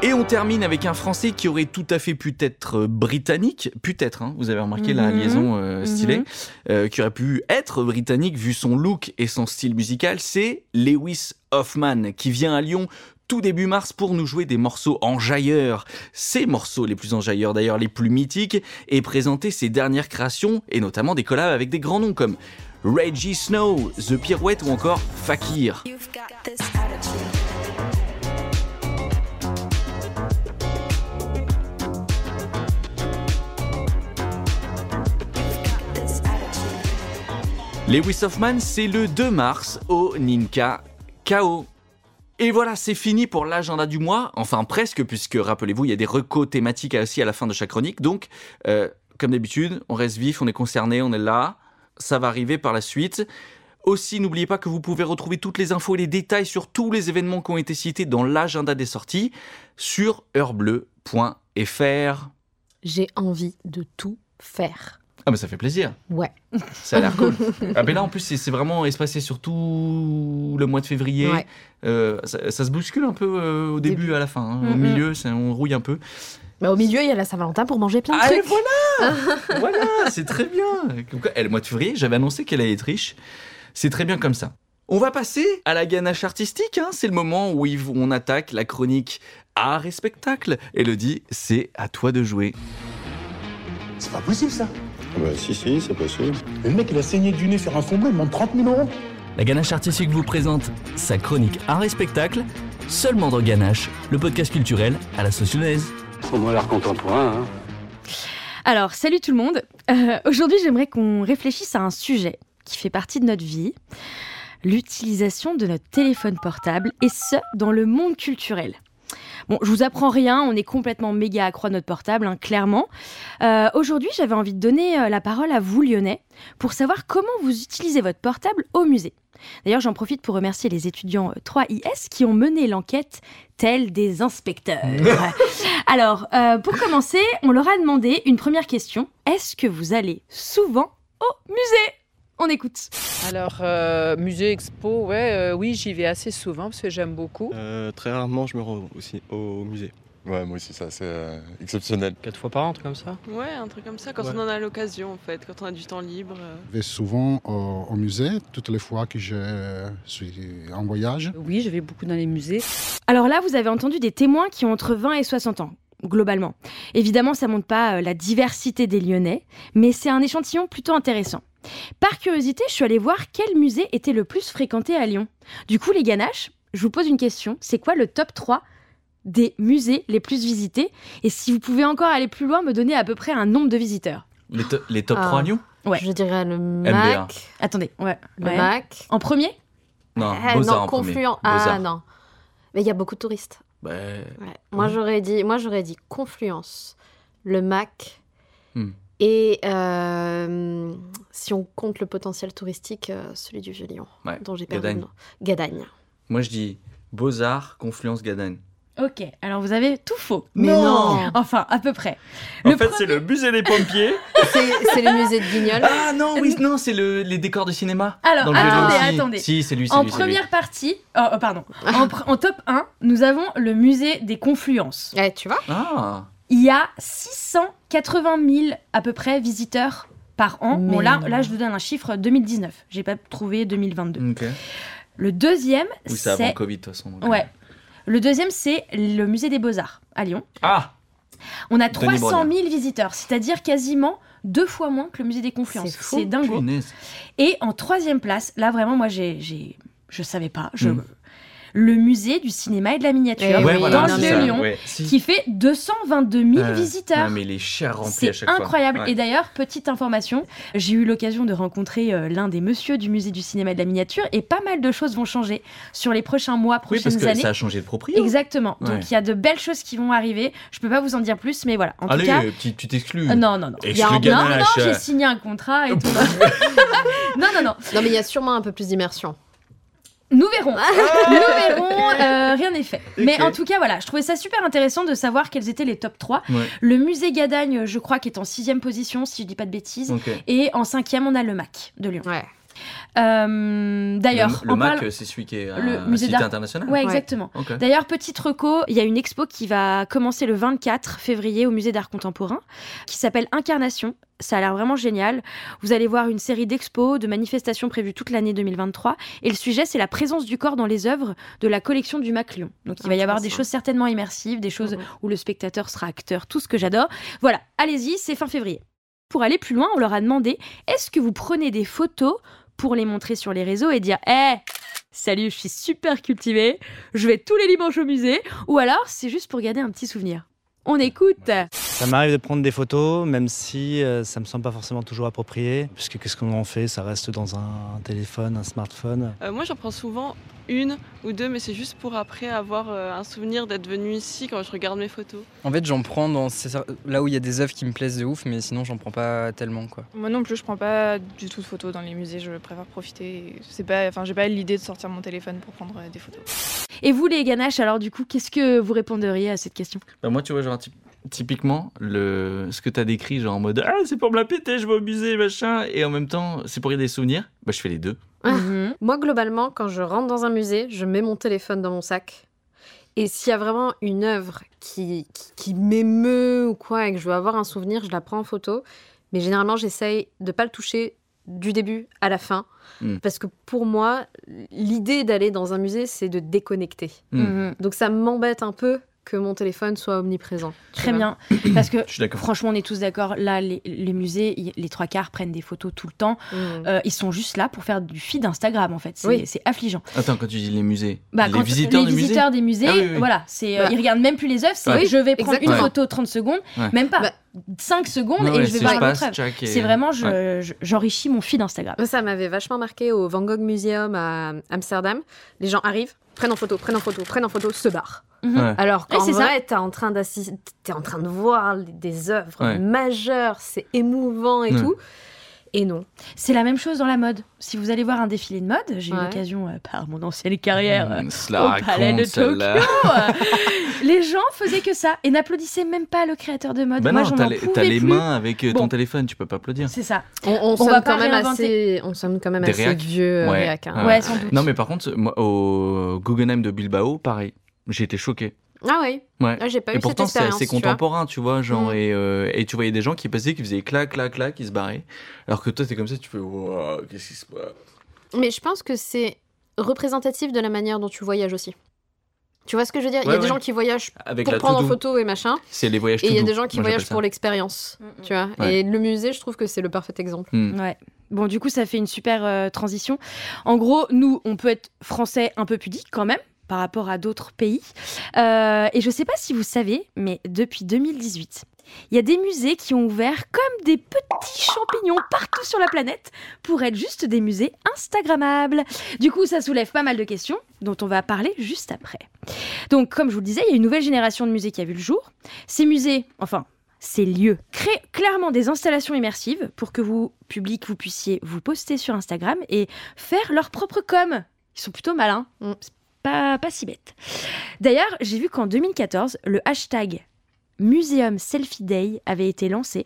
Et on termine avec un Français qui aurait tout à fait pu être euh, britannique, peut-être, hein, vous avez remarqué la Mhm. liaison euh, stylée, Mhm. euh, qui aurait pu être britannique vu son look et son style musical, c'est Lewis Hoffman qui vient à Lyon tout début mars pour nous jouer des morceaux enjailleurs. Ces morceaux les plus enjailleurs d'ailleurs, les plus mythiques, et présenter ses dernières créations, et notamment des collabs avec des grands noms comme Reggie Snow, The Pirouette ou encore Fakir. Lewis Hoffman, c'est le 2 mars au Ninka KO. Et voilà, c'est fini pour l'agenda du mois. Enfin, presque, puisque rappelez-vous, il y a des recos thématiques aussi à la fin de chaque chronique. Donc, euh, comme d'habitude, on reste vif, on est concerné, on est là. Ça va arriver par la suite. Aussi, n'oubliez pas que vous pouvez retrouver toutes les infos et les détails sur tous les événements qui ont été cités dans l'agenda des sorties sur heurbleu.fr. J'ai envie de tout faire. Ah, mais ça fait plaisir. Ouais. Ça a l'air cool. <laughs> ah, mais là, en plus, c'est vraiment espacé sur tout le mois de février. Ouais. Euh, ça, ça se bouscule un peu euh, au début, à la fin. hein. Au milieu, ça- on rouille un peu. Mais au milieu, il y a la Saint-Valentin pour manger plein de Ah, et trucs. voilà <laughs> Voilà, c'est très bien. Comme quoi, eh, le mois de février, j'avais annoncé qu'elle allait être riche. C'est très bien comme ça. On va passer à la ganache artistique. hein. C'est le moment où on attaque la chronique art et spectacle. Elodie, c'est à toi de jouer. C'est pas possible ça. Bah si, si, c'est possible. Le mec, il a saigné du nez sur un fond blanc, il demande 30 000 euros. La Ganache Artistique vous présente sa chronique art et spectacle, seulement dans Ganache, le podcast culturel à la lyonnaise. Au moins l'art contemporain, hein. Alors, salut tout le monde. Euh, Aujourd'hui, j'aimerais qu'on réfléchisse à un sujet qui fait partie de notre vie, l'utilisation de notre téléphone portable, et ce, dans le monde culturel. Bon, je vous apprends rien, on est complètement méga accro à notre portable, hein, clairement. Euh, Aujourd'hui, j'avais envie de donner euh, la parole à vous, Lyonnais, pour savoir comment vous utilisez votre portable au musée. D'ailleurs, j'en profite pour remercier les étudiants euh, 3IS qui ont mené l'enquête tels des inspecteurs. <laughs> Alors, euh, pour commencer, on leur a demandé une première question. Est-ce que vous allez souvent au musée? On écoute. Alors, euh, musée, expo, ouais, euh, oui, j'y vais assez souvent parce que j'aime beaucoup. Euh, très rarement, je me rends aussi au musée. Ouais, moi aussi, ça, c'est euh, exceptionnel. Quatre fois par an, un truc comme ça? Ouais, un truc comme ça, quand Ouais. on en a l'occasion en fait, quand on a du temps libre. euh. Je vais souvent au, au musée, toutes les fois que je suis en voyage. Oui, je vais beaucoup dans les musées. Alors là, vous avez entendu des témoins qui ont entre 20 et 60 ans, globalement. Évidemment, ça montre pas euh, la diversité des Lyonnais, mais c'est un échantillon plutôt intéressant. Par curiosité, je suis allée voir quel musée était le plus fréquenté à Lyon. Du coup, les ganaches, je vous pose une question. C'est quoi le top 3 des musées les plus visités? Et si vous pouvez encore aller plus loin, me donner à peu près un nombre de visiteurs. Les, to- les top Ah. 3 Lyon? Ouais. Je dirais le MBA. Mac. Attendez, ouais. Le ouais. Mac. En premier? Non, Ah, Beaux-Arts non, en premier. Confluent. Ah Beaux-Arts. non. Mais il y a beaucoup de touristes. Ouais. Moi, j'aurais dit, moi, j'aurais dit Confluence, le Mac. Hmm. Et euh, si on compte le potentiel touristique, euh, celui du Vieux-Lyon, Ouais, dont j'ai perdu Gadagne. le nom. Gadagne. Moi, je dis Beaux-Arts, Confluence, Gadagne. Ok, alors vous avez tout faux. Mais non. non. Enfin, à peu près. En Le fait, premier- c'est le musée des pompiers. C'est le musée de Guignol. Ah non, oui, non, c'est le, les décors de cinéma. Alors, Dans le Vieux-Lyon. attendez, attendez. Si, c'est lui, c'est En lui, première partie, oh, oh, pardon, en, pr- en top 1, nous avons le musée des confluences. Eh, tu vois Ah, Il y a 680 000 à peu près visiteurs par an. Bon, Mais là, non. là, je vous donne un chiffre 2019. J'ai pas trouvé 2022. ok. Le deuxième, Oui, c'est avant. Covid, de toute façon. donc. Ouais. Le deuxième, c'est le musée des Beaux-Arts à Lyon. Ah On a Denis 300 Brogniart. 000 visiteurs, c'est-à-dire quasiment deux fois moins que le musée des Confluences. C'est dingo. Punaise. Et en troisième place, là vraiment, moi, j'ai, je savais pas, je, Mm. Le musée du cinéma et de la miniature Eh Ouais, oui, voilà, dans le ça, Vieux-Lyon, ouais, si. qui fait 222 000 Euh, visiteurs. Non, mais il est cher rempli à C'est chaque fois. incroyable. Ouais. Et d'ailleurs, petite information, j'ai eu l'occasion de rencontrer euh, l'un des messieurs du musée du cinéma et de la miniature et pas mal de choses vont changer sur les prochains mois, Oui, prochaines parce que années. ça a changé de propriétaire. Exactement. Donc il y a de belles choses qui vont arriver. Je peux pas vous en dire plus, mais voilà. En Allez, tout cas, tu tu t'exclus. euh, non, non, non. Y a un- non, non, j'ai signé un contrat et <laughs> tout. <laughs> non, non, non. Non, mais il y a sûrement un peu plus d'immersion. Nous verrons. Nous verrons. euh, rien n'est fait. Mais en tout cas, voilà, je trouvais ça super intéressant de savoir quels étaient les top 3. Ouais. Le musée Gadagne, je crois, qui est en sixième position, si je dis pas de bêtises. Et en cinquième, on a le MAC de Lyon. Ouais. Euh, D'ailleurs, le, MAC, parle- c'est celui qui est Le à musée internationale Ouais, exactement. D'ailleurs, petite reco, il y a une expo qui va commencer le 24 février au musée d'art contemporain, qui s'appelle Incarnation. Ça a l'air vraiment génial. Vous allez voir une série d'expos, de manifestations prévues toute l'année 2023. Et le sujet, c'est la présence du corps dans les œuvres de la collection du MAC Lyon. Donc il va y avoir des choses certainement immersives, des choses où le spectateur sera acteur, tout ce que j'adore. Voilà, allez-y, c'est fin février. Pour aller plus loin, on leur a demandé est-ce que vous prenez des photos pour les montrer sur les réseaux et dire Hé, salut, je suis super cultivée, je vais tous les dimanches au musée Ou alors c'est juste pour garder un petit souvenir On écoute Ça m'arrive de prendre des photos, même si euh, ça me semble pas forcément toujours approprié, puisque qu'est-ce qu'on en fait? Ça reste dans un téléphone, un smartphone? Euh, moi, j'en prends souvent une ou deux, mais c'est juste pour après avoir euh, un souvenir d'être venu ici quand je regarde mes photos. En fait, j'en prends dans ces- là où il y a des œuvres qui me plaisent de ouf, mais sinon, j'en prends pas tellement, quoi. Moi non plus, je prends pas du tout de photos dans les musées. Je préfère profiter. C'est pas, enfin, j'ai pas l'idée de sortir mon téléphone pour prendre euh, des photos. Et vous, les ganaches, alors du coup, qu'est-ce que vous réponderiez à cette question? Bah, moi, tu vois, genre, typiquement, le... ce que tu as décrit, genre en mode Ah, c'est pour me la péter, je vais au musée, machin, et en même temps, c'est pour y des souvenirs, bah, je fais les deux. <laughs> Moi, globalement, quand je rentre dans un musée, je mets mon téléphone dans mon sac. Et s'il y a vraiment une œuvre qui, qui, qui m'émeut ou quoi et que je veux avoir un souvenir, je la prends en photo. Mais généralement, j'essaye de pas le toucher du début à la fin. Mm. Parce que pour moi, l'idée d'aller dans un musée, c'est de déconnecter. Mm. Donc ça m'embête un peu que mon téléphone soit omniprésent. Très vois. bien. <coughs> Parce que Je suis d'accord. franchement, on est tous d'accord. Là, les, les musées, y- les trois quarts prennent des photos tout le temps. Euh, ils sont juste là pour faire du feed Instagram, en fait. C'est Oui. c'est affligeant. Attends, quand tu dis les musées, Bah, les visiteurs les musée visiteurs des musées, Ah oui, oui. voilà, c'est euh, Bah. ils regardent même plus les œuvres, c'est Ouais. je vais prendre Exactement. une photo 30 secondes, Ouais. même pas Bah. 5 secondes Ouais, et je vais voir une autre et- C'est vraiment je- Ouais. je- j'enrichis mon feed Instagram. Ça m'avait vachement marqué au Van Gogh Museum à Amsterdam. Les gens arrivent, prennent en photo, prennent en photo, prennent en photo, se barrent. Mhm. Ouais. Alors Ouais, qu'en c'est ça. vrai, t'es en train d'assister, t'es en train de voir des œuvres Ouais. majeures, c'est émouvant et Ouais. tout. Et non. C'est la même chose dans la mode. Si vous allez voir un défilé de mode, j'ai eu Ouais. l'occasion euh, par mon ancienne carrière euh, Mmh, se la au palais de Tokyo, euh, <laughs> les gens faisaient que ça et n'applaudissaient même pas le créateur de mode. Bah Moi, j'en t'as les, pouvais t'as les plus. mains avec euh, ton Bon. téléphone, tu peux pas applaudir. C'est ça. On, on On sonne va quand même assez, on sonne quand même Des assez vieux euh, Ouais. réac, hein. Ouais, sans doute. Non, mais par contre, moi, au Guggenheim de Bilbao, pareil. J'ai été choqué. Ah oui. Ouais. Ah, j'ai pas et eu pourtant, c'est expérience, assez contemporain, tu vois, genre, Mm. et, euh, et tu voyais des gens qui passaient, qui faisaient clac, clac, clac, qui se barraient. Alors que toi, t'es comme ça, tu fais, Wow, qu'est-ce qui se passe? Mais je pense que c'est représentatif de la manière dont tu voyages aussi. Tu vois ce que je veux dire? Il y Ouais, a des gens qui voyagent Avec pour prendre en photo et machin. C'est les voyages Et il y a des gens qui Moi, voyagent pour l'expérience. Tu vois Ouais. Et le musée, je trouve que c'est le parfait exemple. Mm. Ouais. Bon, du coup, ça fait une super euh, transition. En gros, nous, on peut être français un peu pudique quand même par rapport à d'autres pays. Euh, et je sais pas si vous savez, mais depuis 2018, il y a des musées qui ont ouvert comme des petits champignons partout sur la planète pour être juste des musées Instagrammables. Du coup, ça soulève pas mal de questions dont on va parler juste après. Donc, comme je vous le disais, il y a une nouvelle génération de musées qui a vu le jour. Ces musées, enfin, ces lieux créent clairement des installations immersives pour que vous, public, vous puissiez vous poster sur Instagram et faire leur propre com. Ils sont plutôt malins. C'est pas, pas si bête. D'ailleurs, j'ai vu qu'en 2014, le hashtag Museum Selfie Day avait été lancé.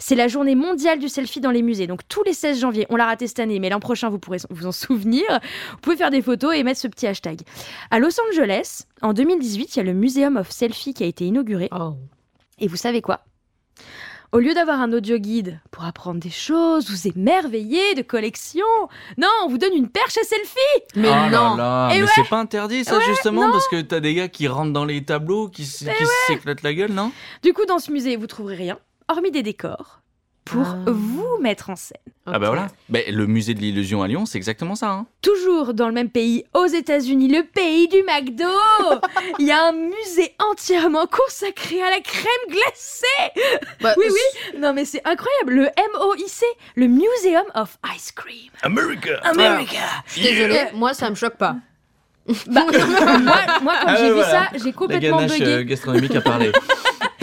C'est la journée mondiale du selfie dans les musées. Donc tous les 16 janvier, on l'a raté cette année, mais l'an prochain, vous pourrez vous en souvenir. Vous pouvez faire des photos et mettre ce petit hashtag. À Los Angeles, en 2018, il y a le Museum of Selfie qui a été inauguré. Et vous savez quoi? Au lieu d'avoir un audio guide pour apprendre des choses, vous émerveiller de collections, non, on vous donne une perche à selfie. Mais oh là là, Et mais ouais. c'est pas interdit ça Ouais, justement non. parce que t'as des gars qui rentrent dans les tableaux, qui, qui s'éclatent la gueule, non? Du coup, dans ce musée, vous trouverez rien, hormis des décors, pour vous mettre en scène. Ah bah voilà. Bah, le musée de l'illusion à Lyon, c'est exactement ça. hein. Toujours dans le même pays, aux États-Unis, le pays du McDo, <laughs> il y a un musée entièrement consacré à la crème glacée. Bah, oui, oui. Non, mais c'est incroyable. Le MOIC, le Museum of Ice Cream. America. America. Je suis désolée, moi ça me choque pas. Bah, <laughs> moi, moi, quand Ah j'ai vu voilà. ça, j'ai La complètement ganache bugué. euh, gastronomique a parlé. <laughs>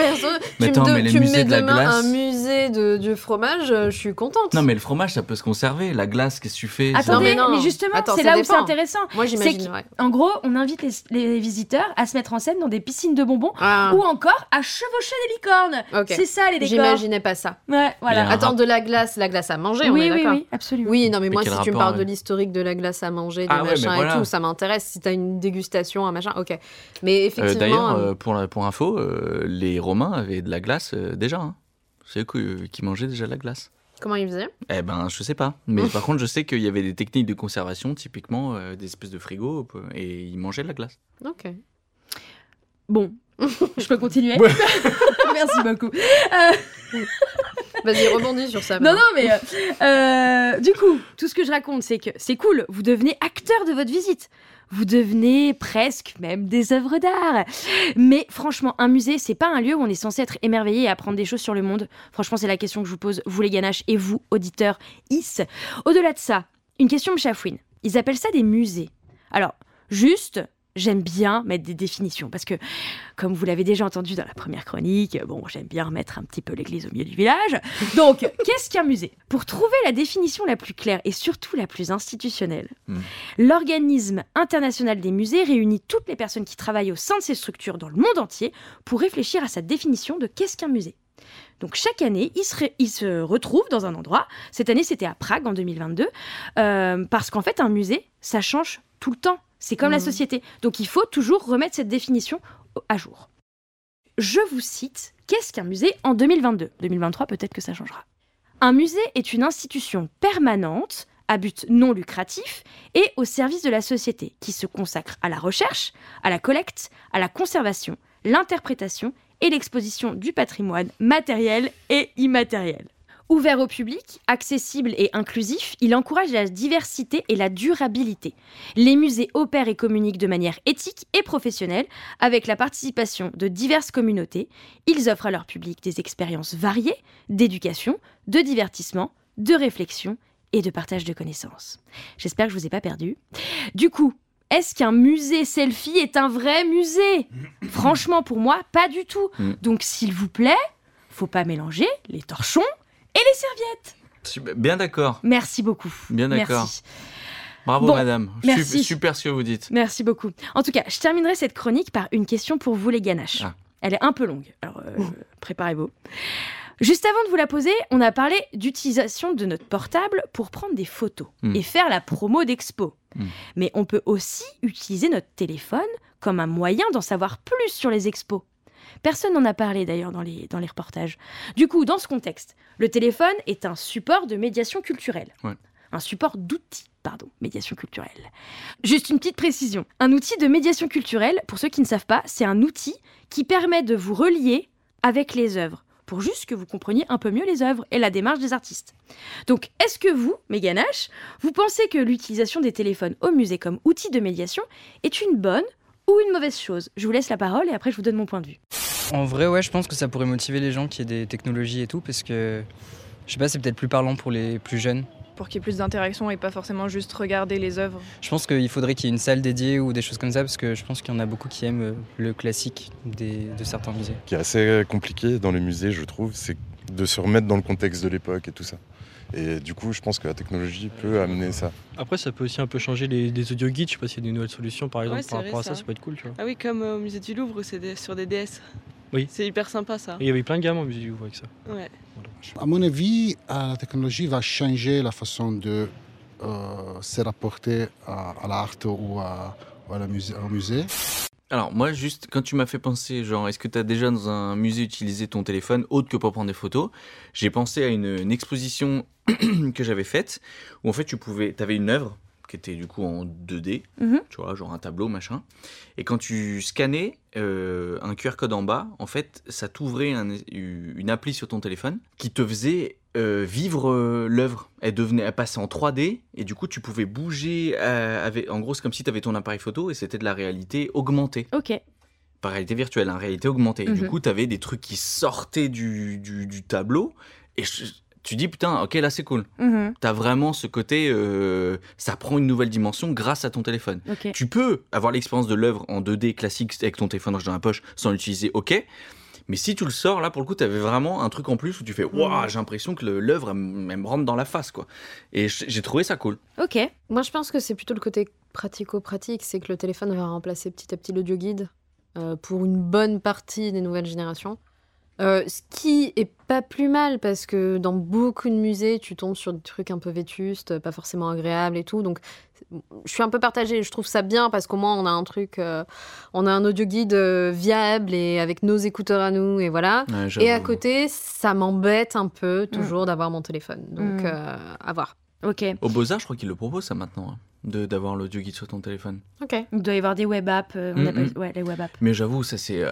Perso, Mais tu attends, me, mais tu me mets de la demain glace- un musée de, du fromage, euh, je suis contente. non mais le fromage, ça peut se conserver. La glace, qu'est-ce que tu fais? Ça Attendez, Non, mais justement, c'est ça là où c'est dépend. intéressant. Moi, j'imagine, ouais. En gros, on invite les, les visiteurs à se mettre en scène dans des piscines de bonbons Ah. ou encore à chevaucher des licornes. C'est ça les décors. J'imaginais pas ça. Ouais, voilà. Attends, de la glace, la glace à manger, on Oui, est oui, d'accord oui, absolument. Oui, non, mais, Mais moi, si tu me parles de ouais. l'historique de la glace à manger, des Ah machins et tout, ça m'intéresse. Si t'as une dégustation, un machin, ok. Mais Euh, effectivement. D'ailleurs, euh, euh, pour, info, euh, les Romains avaient de la glace euh, déjà. hein. C'est eux qui, qui mangeaient déjà de la glace. Comment ils faisaient? Eh ben, je sais pas. Mais <laughs> par contre, je sais qu'il y avait des techniques de conservation, typiquement euh, des espèces de frigo, euh, et ils mangeaient de la glace. Ok. Bon, <laughs> je peux continuer? Ouais. <laughs> Merci beaucoup. Euh, Vas-y, rebondis sur ça. Non, non, mais euh, euh, du coup, tout ce que je raconte, c'est que c'est cool. Vous devenez acteur de votre visite. Vous devenez presque même des œuvres d'art. Mais franchement, un musée, c'est pas un lieu où on est censé être émerveillé et apprendre des choses sur le monde. Franchement, c'est la question que je vous pose, vous les ganaches et vous, auditeurs is. Au-delà de ça, une question me chafouine. Ils appellent ça des musées. Alors, juste, j'aime bien mettre des définitions parce que, comme vous l'avez déjà entendu dans la première chronique, bon, j'aime bien remettre un petit peu l'église au milieu du village. Donc, <laughs> qu'est-ce qu'un musée? Pour trouver la définition la plus claire et surtout la plus institutionnelle, l'organisme international des musées réunit toutes les personnes qui travaillent au sein de ces structures dans le monde entier pour réfléchir à sa définition de qu'est-ce qu'un musée. Donc chaque année, ils se, ils se retrouvent dans un endroit. Cette année, c'était à Prague en 2022, euh, parce qu'en fait, un musée, ça change tout le temps. C'est comme la Mhm. société. Donc il faut toujours remettre cette définition à jour. Je vous cite, qu'est-ce qu'un musée en 2022 2023, peut-être que ça changera. Un musée est une institution permanente à but non lucratif et au service de la société qui se consacre à la recherche, à la collecte, à la conservation, l'interprétation et l'exposition du patrimoine matériel et immatériel. Ouvert au public, accessible et inclusif, il encourage la diversité et la durabilité. Les musées opèrent et communiquent de manière éthique et professionnelle avec la participation de diverses communautés. Ils offrent à leur public des expériences variées d'éducation, de divertissement, de réflexion et de partage de connaissances. J'espère que je vous ai pas perdu. Du coup, est-ce qu'un musée selfie est un vrai musée? Franchement, pour moi, pas du tout. Mm. Donc, s'il vous plaît, faut pas mélanger les torchons et les serviettes. Bien d'accord. Merci beaucoup. Bien d'accord. Bravo Bon, madame. Merci. Super ce que vous dites. Merci beaucoup. En tout cas, je terminerai cette chronique par une question pour vous les ganaches. Ah. Elle est un peu longue, alors euh, préparez-vous. Juste avant de vous la poser, on a parlé d'utilisation de notre portable pour prendre des photos Hmm. et faire la promo d'expo. Hmm. Mais on peut aussi utiliser notre téléphone comme un moyen d'en savoir plus sur les expos. Personne n'en a parlé d'ailleurs dans les, dans les reportages. Du coup, dans ce contexte, le téléphone est un support de médiation culturelle. Ouais. Un support d'outils, pardon, médiation culturelle. Juste une petite précision. Un outil de médiation culturelle, pour ceux qui ne savent pas, c'est un outil qui permet de vous relier avec les œuvres, pour juste que vous compreniez un peu mieux les œuvres et la démarche des artistes. Donc, est-ce que vous, mes ganaches, vous pensez que l'utilisation des téléphones au musée comme outil de médiation est une bonne ou une mauvaise chose Je vous laisse la parole et après je vous donne mon point de vue. En vrai, ouais, je pense que ça pourrait motiver les gens qui aient des technologies et tout, parce que, je sais pas, c'est peut-être plus parlant pour les plus jeunes. Pour qu'il y ait plus d'interaction et pas forcément juste regarder les œuvres. Je pense qu'il faudrait qu'il y ait une salle dédiée ou des choses comme ça, parce que je pense qu'il y en a beaucoup qui aiment le classique des, de certains musées. qui est assez compliqué dans les musées, je trouve, c'est de se remettre dans le contexte de l'époque et tout ça. Et du coup, je pense que la technologie peut amener ça. Après, ça peut aussi un peu changer les, les audio guides. Je sais pas s'il y a des nouvelles solutions, par exemple, Ouais, par vrai, rapport à ça. ça. peut être cool, tu vois. Ah oui, comme euh, au musée du Louvre, c'est des- sur des DS. Oui. C'est hyper sympa ça. Et il y avait plein de gammes en musée du Louvre avec ça. Ouais. À mon avis, euh, la technologie va changer la façon de euh, se rapporter à, à l'art ou, à- la musée- au musée. Alors moi juste quand tu m'as fait penser genre est-ce que tu as déjà dans un musée utilisé ton téléphone autre que pour prendre des photos J'ai pensé à une, exposition <clears throat> que j'avais faite où en fait tu pouvais tu avais une œuvre qui était du coup en 2D, Mhm. tu vois, genre un tableau machin. Et quand tu scannais euh, un QR code en bas, en fait, ça t'ouvrait un- une appli sur ton téléphone qui te faisait euh, vivre euh, l'œuvre. Elle devenait, elle passait en 3D et du coup tu pouvais bouger. euh, avec, en gros, c'est comme si tu avais ton appareil photo et c'était de la réalité augmentée. Ok. Pas réalité virtuelle, en réalité augmentée. Et du Mhm. coup, tu avais des trucs qui sortaient du, du, du tableau et je- tu dis putain, ok, là c'est cool. Mhm. T'as vraiment ce côté, euh, ça prend une nouvelle dimension grâce à ton téléphone. Ok. Tu peux avoir l'expérience de l'œuvre en 2D classique avec ton téléphone dans la poche sans l'utiliser, ok. Mais si tu le sors, là pour le coup, t'avais vraiment un truc en plus où tu fais, waouh, j'ai l'impression que l'œuvre elle, me rentre dans la face, quoi. Et j'ai trouvé ça cool. Ok. Moi, je pense que c'est plutôt le côté pratico-pratique, c'est que le téléphone va remplacer petit à petit l'audio guide euh, pour une bonne partie des nouvelles générations. Euh, ce qui est pas plus mal parce que dans beaucoup de musées, tu tombes sur des trucs un peu vétustes, pas forcément agréables et tout. Donc, je suis un peu partagée. Je trouve ça bien parce qu'au moins on a un truc, euh, on a un audio guide euh, viable et avec nos écouteurs à nous et voilà. Ouais, et à côté, ça m'embête un peu toujours d'avoir mon téléphone. Donc, Mm. euh, à voir. Ok. Au Beaux-Arts, je crois qu'ils le proposent ça maintenant, hein, de- d'avoir l'audio guide sur ton téléphone. Ok. Il doit y avoir des web apps. euh, on Mm, appelle- mm. Ouais, les web apps. Mais j'avoue, ça c'est. euh,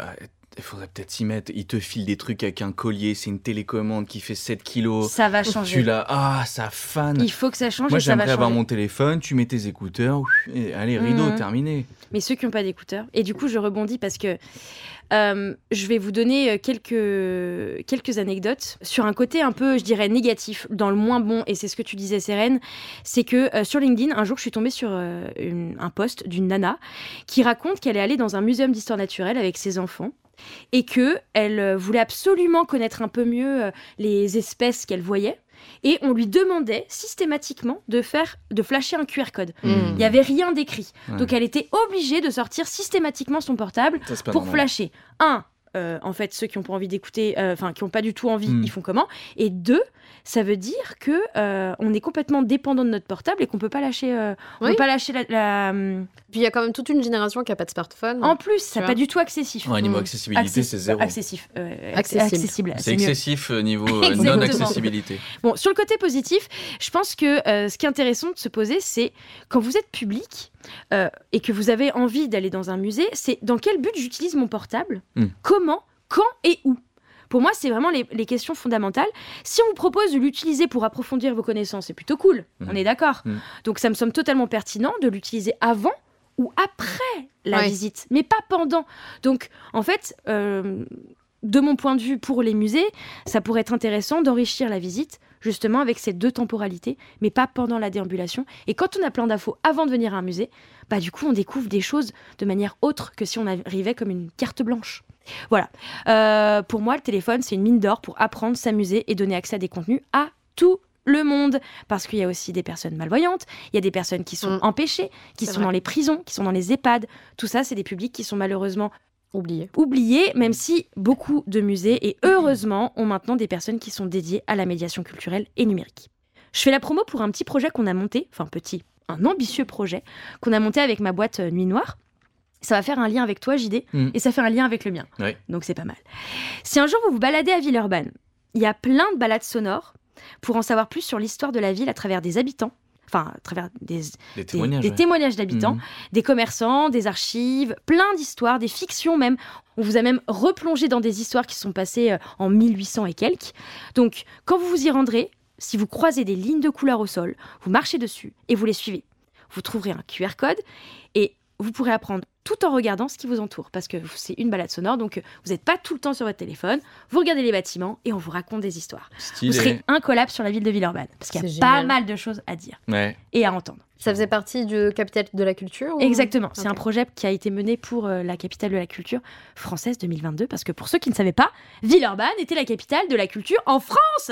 il faudrait peut-être s'y mettre. Il te file des trucs avec un collier, c'est une télécommande qui fait 7 kilos. Ça va changer. Tu l'as, ah, ça fan. Il faut que ça change Moi, j'aimerais avoir mon téléphone, tu mets tes écouteurs, et allez, rideau, Mhm. terminé. mais ceux qui n'ont pas d'écouteurs. Et du coup, je rebondis parce que euh, je vais vous donner euh, quelques, quelques anecdotes sur un côté un peu, je dirais, négatif, dans le moins bon, et c'est ce que tu disais, Sérène, c'est que euh, sur LinkedIn, un jour, je suis tombée sur euh, une- un post d'une nana qui raconte qu'elle est allée dans un muséum d'histoire naturelle avec ses enfants et que elle euh, voulait absolument connaître un peu mieux euh, les espèces qu'elle voyait. Et on lui demandait systématiquement de faire, de flasher un QR code. Hmm. Il n'y avait rien d'écrit. Ouais. Donc elle était obligée de sortir systématiquement son portable pour normal. flasher. Un, euh, en fait, ceux qui n'ont pas envie d'écouter, euh, enfin qui n'ont pas du tout envie, Mm. ils font comment? Et deux, ça veut dire que euh, on est complètement dépendant de notre portable et qu'on peut pas lâcher, euh, on Oui. peut pas lâcher la. la, Puis il y a quand même toute une génération qui a pas de smartphone. En plus, vois. pas du tout accessif. Ouais, niveau Mm. accessibilité, Accessi- c'est zéro. Accessif. euh, Accessible. accessible. C'est excessif niveau <laughs> euh, Exactement. non-accessibilité. Bon, sur le côté positif, je pense que euh, ce qui est intéressant de se poser, c'est quand vous êtes public euh, et que vous avez envie d'aller dans un musée, c'est dans quel but j'utilise mon portable, Hmm. comment, quand et où. Pour moi, c'est vraiment les, les questions fondamentales. Si on vous propose de l'utiliser pour approfondir vos connaissances, c'est plutôt cool, Mhm. on est d'accord. Mhm. Donc ça me semble totalement pertinent de l'utiliser avant ou après la Ouais. visite, mais pas pendant. Donc en fait, euh, de mon point de vue pour les musées, ça pourrait être intéressant d'enrichir la visite justement avec ces deux temporalités, mais pas pendant la déambulation. Et quand on a plein d'infos avant de venir à un musée, bah du coup on découvre des choses de manière autre que si on arrivait comme une carte blanche. Voilà. Euh, pour moi, le téléphone, c'est une mine d'or pour apprendre, s'amuser et donner accès à des contenus à tout le monde. Parce qu'il y a aussi des personnes malvoyantes, il y a des personnes qui sont Mm. empêchées, qui sont vrai. dans les prisons, qui sont dans les EHPAD. Tout ça, c'est des publics qui sont malheureusement Oublié. oubliés, même si beaucoup de musées, et heureusement, ont maintenant des personnes qui sont dédiées à la médiation culturelle et numérique. Je fais la promo pour un petit projet qu'on a monté, enfin petit, un ambitieux projet qu'on a monté avec ma boîte euh, Nuit Noire. Ça va faire un lien avec toi, JD, Mm. et ça fait un lien avec le mien. Donc c'est pas mal. Si un jour vous vous baladez à Villeurbanne, il y a plein de balades sonores pour en savoir plus sur l'histoire de la ville à travers des habitants, enfin à travers des, Des des- témoignages. des ouais. d'habitants, Mhm. des commerçants, des archives, plein d'histoires, des fictions même. On vous a même replongé dans des histoires qui sont passées euh, en 1800 et quelques. Donc quand vous vous y rendrez, si vous croisez des lignes de couleur au sol, vous marchez dessus et vous les suivez. Vous trouverez un QR code et vous pourrez apprendre tout en regardant ce qui vous entoure parce que c'est une balade sonore donc euh, vous n'êtes pas tout le temps sur votre téléphone, vous regardez les bâtiments et on vous raconte des histoires. Stylé. Vous serez incollable sur la ville de Villeurbanne parce qu'il y a pas mal de choses à dire Ouais. et à entendre. Ça faisait partie du Capital de la Culture ou- Exactement, c'est un projet qui a été mené pour euh, la capitale de la culture française 2022 parce que pour ceux qui ne savaient pas, Villeurbanne était la capitale de la culture en France.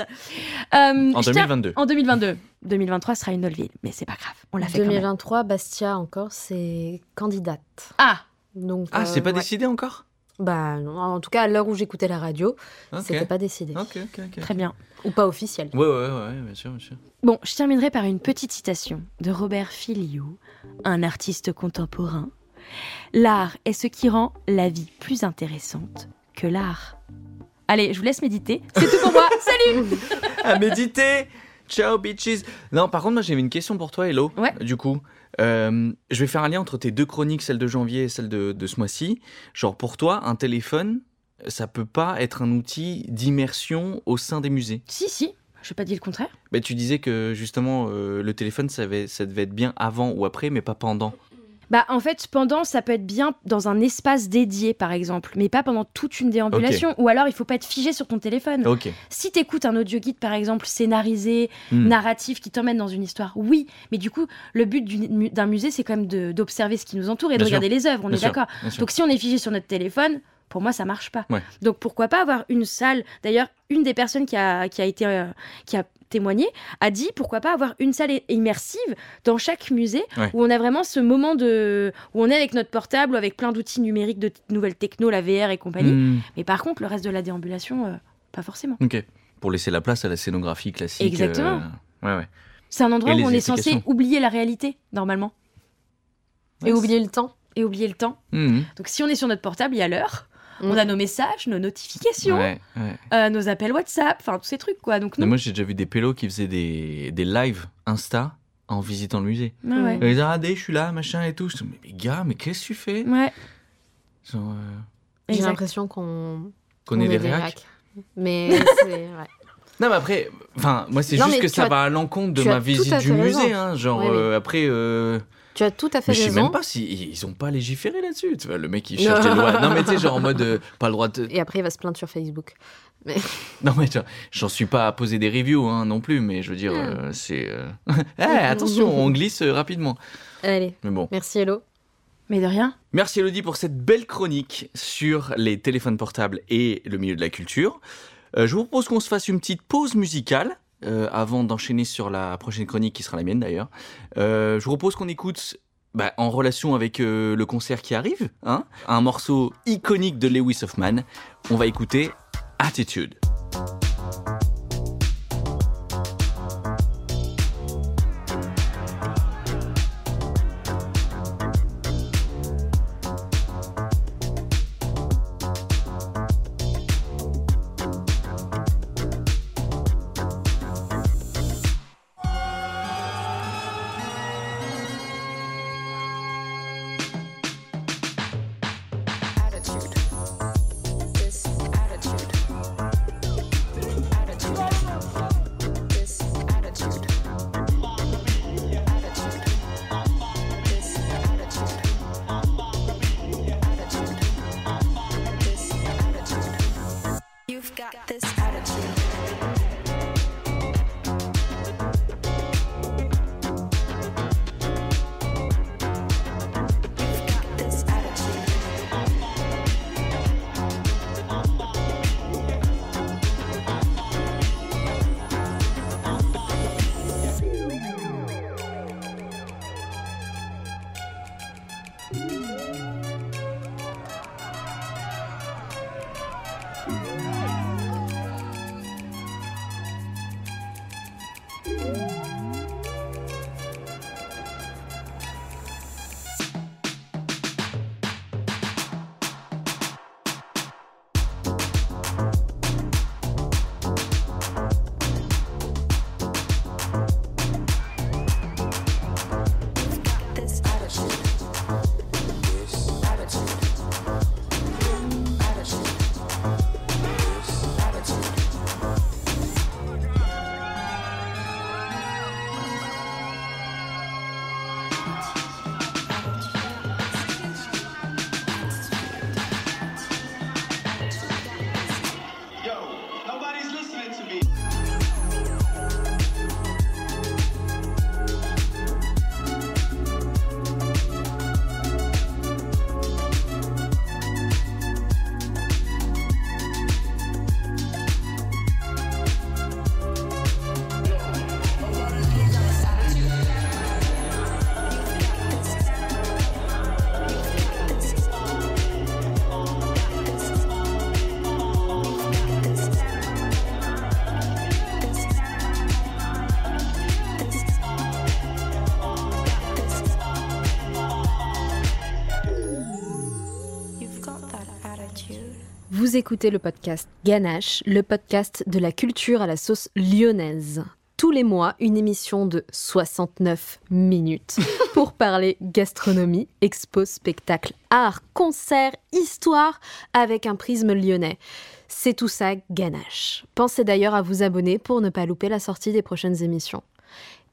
Euh, En je tiens- 2022. En 2022. 2023 sera une autre ville, mais c'est pas grave, on l'a fait quand même. 2023, Bastia encore, c'est candidate. Ah, Donc, Ah, euh, c'est pas ouais. décidé encore? Bah non, en tout cas à l'heure où j'écoutais la radio, Ok. c'était pas décidé. Ok, ok, ok. très bien. Ou pas officiel. Ouais, ouais, ouais, bien sûr, bien sûr. Bon, je terminerai par une petite citation de Robert Filiou, un artiste contemporain. L'art est ce qui rend la vie plus intéressante que l'art. Allez, je vous laisse méditer. C'est tout pour moi. <laughs> Salut à méditer. Ciao, bitches. Non, par contre, moi, j'avais une question pour toi, Hello. Ouais. Du coup, Euh, je vais faire un lien entre tes deux chroniques, celle de janvier et celle de, de ce mois-ci. Genre, pour toi, un téléphone, ça peut pas être un outil d'immersion au sein des musées. Si, si, je n'ai pas dit le contraire. Bah, tu disais que justement, euh, le téléphone, ça, avait- ça devait être bien avant ou après, mais pas pendant. Bah, en fait, pendant, ça peut être bien dans un espace dédié, par exemple, mais pas pendant toute une déambulation. Ou alors, il faut pas être figé sur ton téléphone. Si tu écoutes un audio guide, par exemple, scénarisé, Hmm. narratif, qui t'emmène dans une histoire, oui. Mais du coup, le but d'un musée, c'est quand même d'observer ce qui nous entoure et de sûr. regarder les œuvres, on Bien est d'accord. Donc, si on est figé sur notre téléphone, pour moi, ça marche pas. Ouais. Donc, pourquoi pas avoir une salle? D'ailleurs, une des personnes qui a, qui a été. euh, qui a témoigné a dit pourquoi pas avoir une salle immersive dans chaque musée Ouais. où on a vraiment ce moment de où on est avec notre portable ou avec plein d'outils numériques de nouvelles techno la VR et compagnie Hmm. mais par contre le reste de la déambulation euh, pas forcément Ok. Pour laisser la place à la scénographie classique. Exactement. euh, Ouais, ouais. C'est un endroit Et où on est censé oublier la réalité, normalement. Et oublier le temps. Et oublier le temps. Mhm. Donc si on est sur notre portable, il y a l'heure. On a nos messages, nos notifications, Ouais, ouais. euh, nos appels WhatsApp, enfin tous ces trucs quoi. Donc moi, j'ai déjà vu des pélos qui faisaient des, des lives Insta en visitant le musée. Ah ouais. Ils disaient, regardez, je suis là, machin et tout. Je dis, mais, mais gars, mais qu'est-ce que tu fais? Ouais. Euh, J'ai l'impression qu'on Qu'on est des réacs. réacs. Mais <laughs> c'est. ouais. Non, mais après, enfin, moi, c'est juste que ça as- va à l'encontre de tu ma visite du musée. Hein, genre, Oui, oui. euh, après. euh, Tu as tout à fait Mais je sais raison. même pas si ils ont pas légiféré là-dessus. Tu vois, le mec il cherche des lois. Non mais tu sais genre en <laughs> mode euh, pas le droit de. Et après, il va se plaindre sur Facebook. Mais... <laughs> Non mais j'en suis pas à poser des reviews hein, non plus, mais je veux dire Ah. euh, c'est. euh, <laughs> Eh, attention, on glisse euh, rapidement. Allez. Mais bon. Merci, Hello. Mais de rien. Merci Elodie pour cette belle chronique sur les téléphones portables et le milieu de la culture. Euh, je vous propose qu'on se fasse une petite pause musicale euh, avant d'enchaîner sur la prochaine chronique qui sera la mienne d'ailleurs. Euh, je propose qu'on écoute bah, en relation avec euh, le concert qui arrive, hein, un morceau iconique de Lewis Hoffman. On va écouter Attitude. Vous écoutez le podcast Ganache, le podcast de la culture à la sauce lyonnaise. Tous les mois, une émission de 69 minutes <laughs> pour parler gastronomie, expo, spectacle, art, concert, histoire avec un prisme lyonnais. C'est tout ça Ganache. Pensez d'ailleurs à vous abonner pour ne pas louper la sortie des prochaines émissions.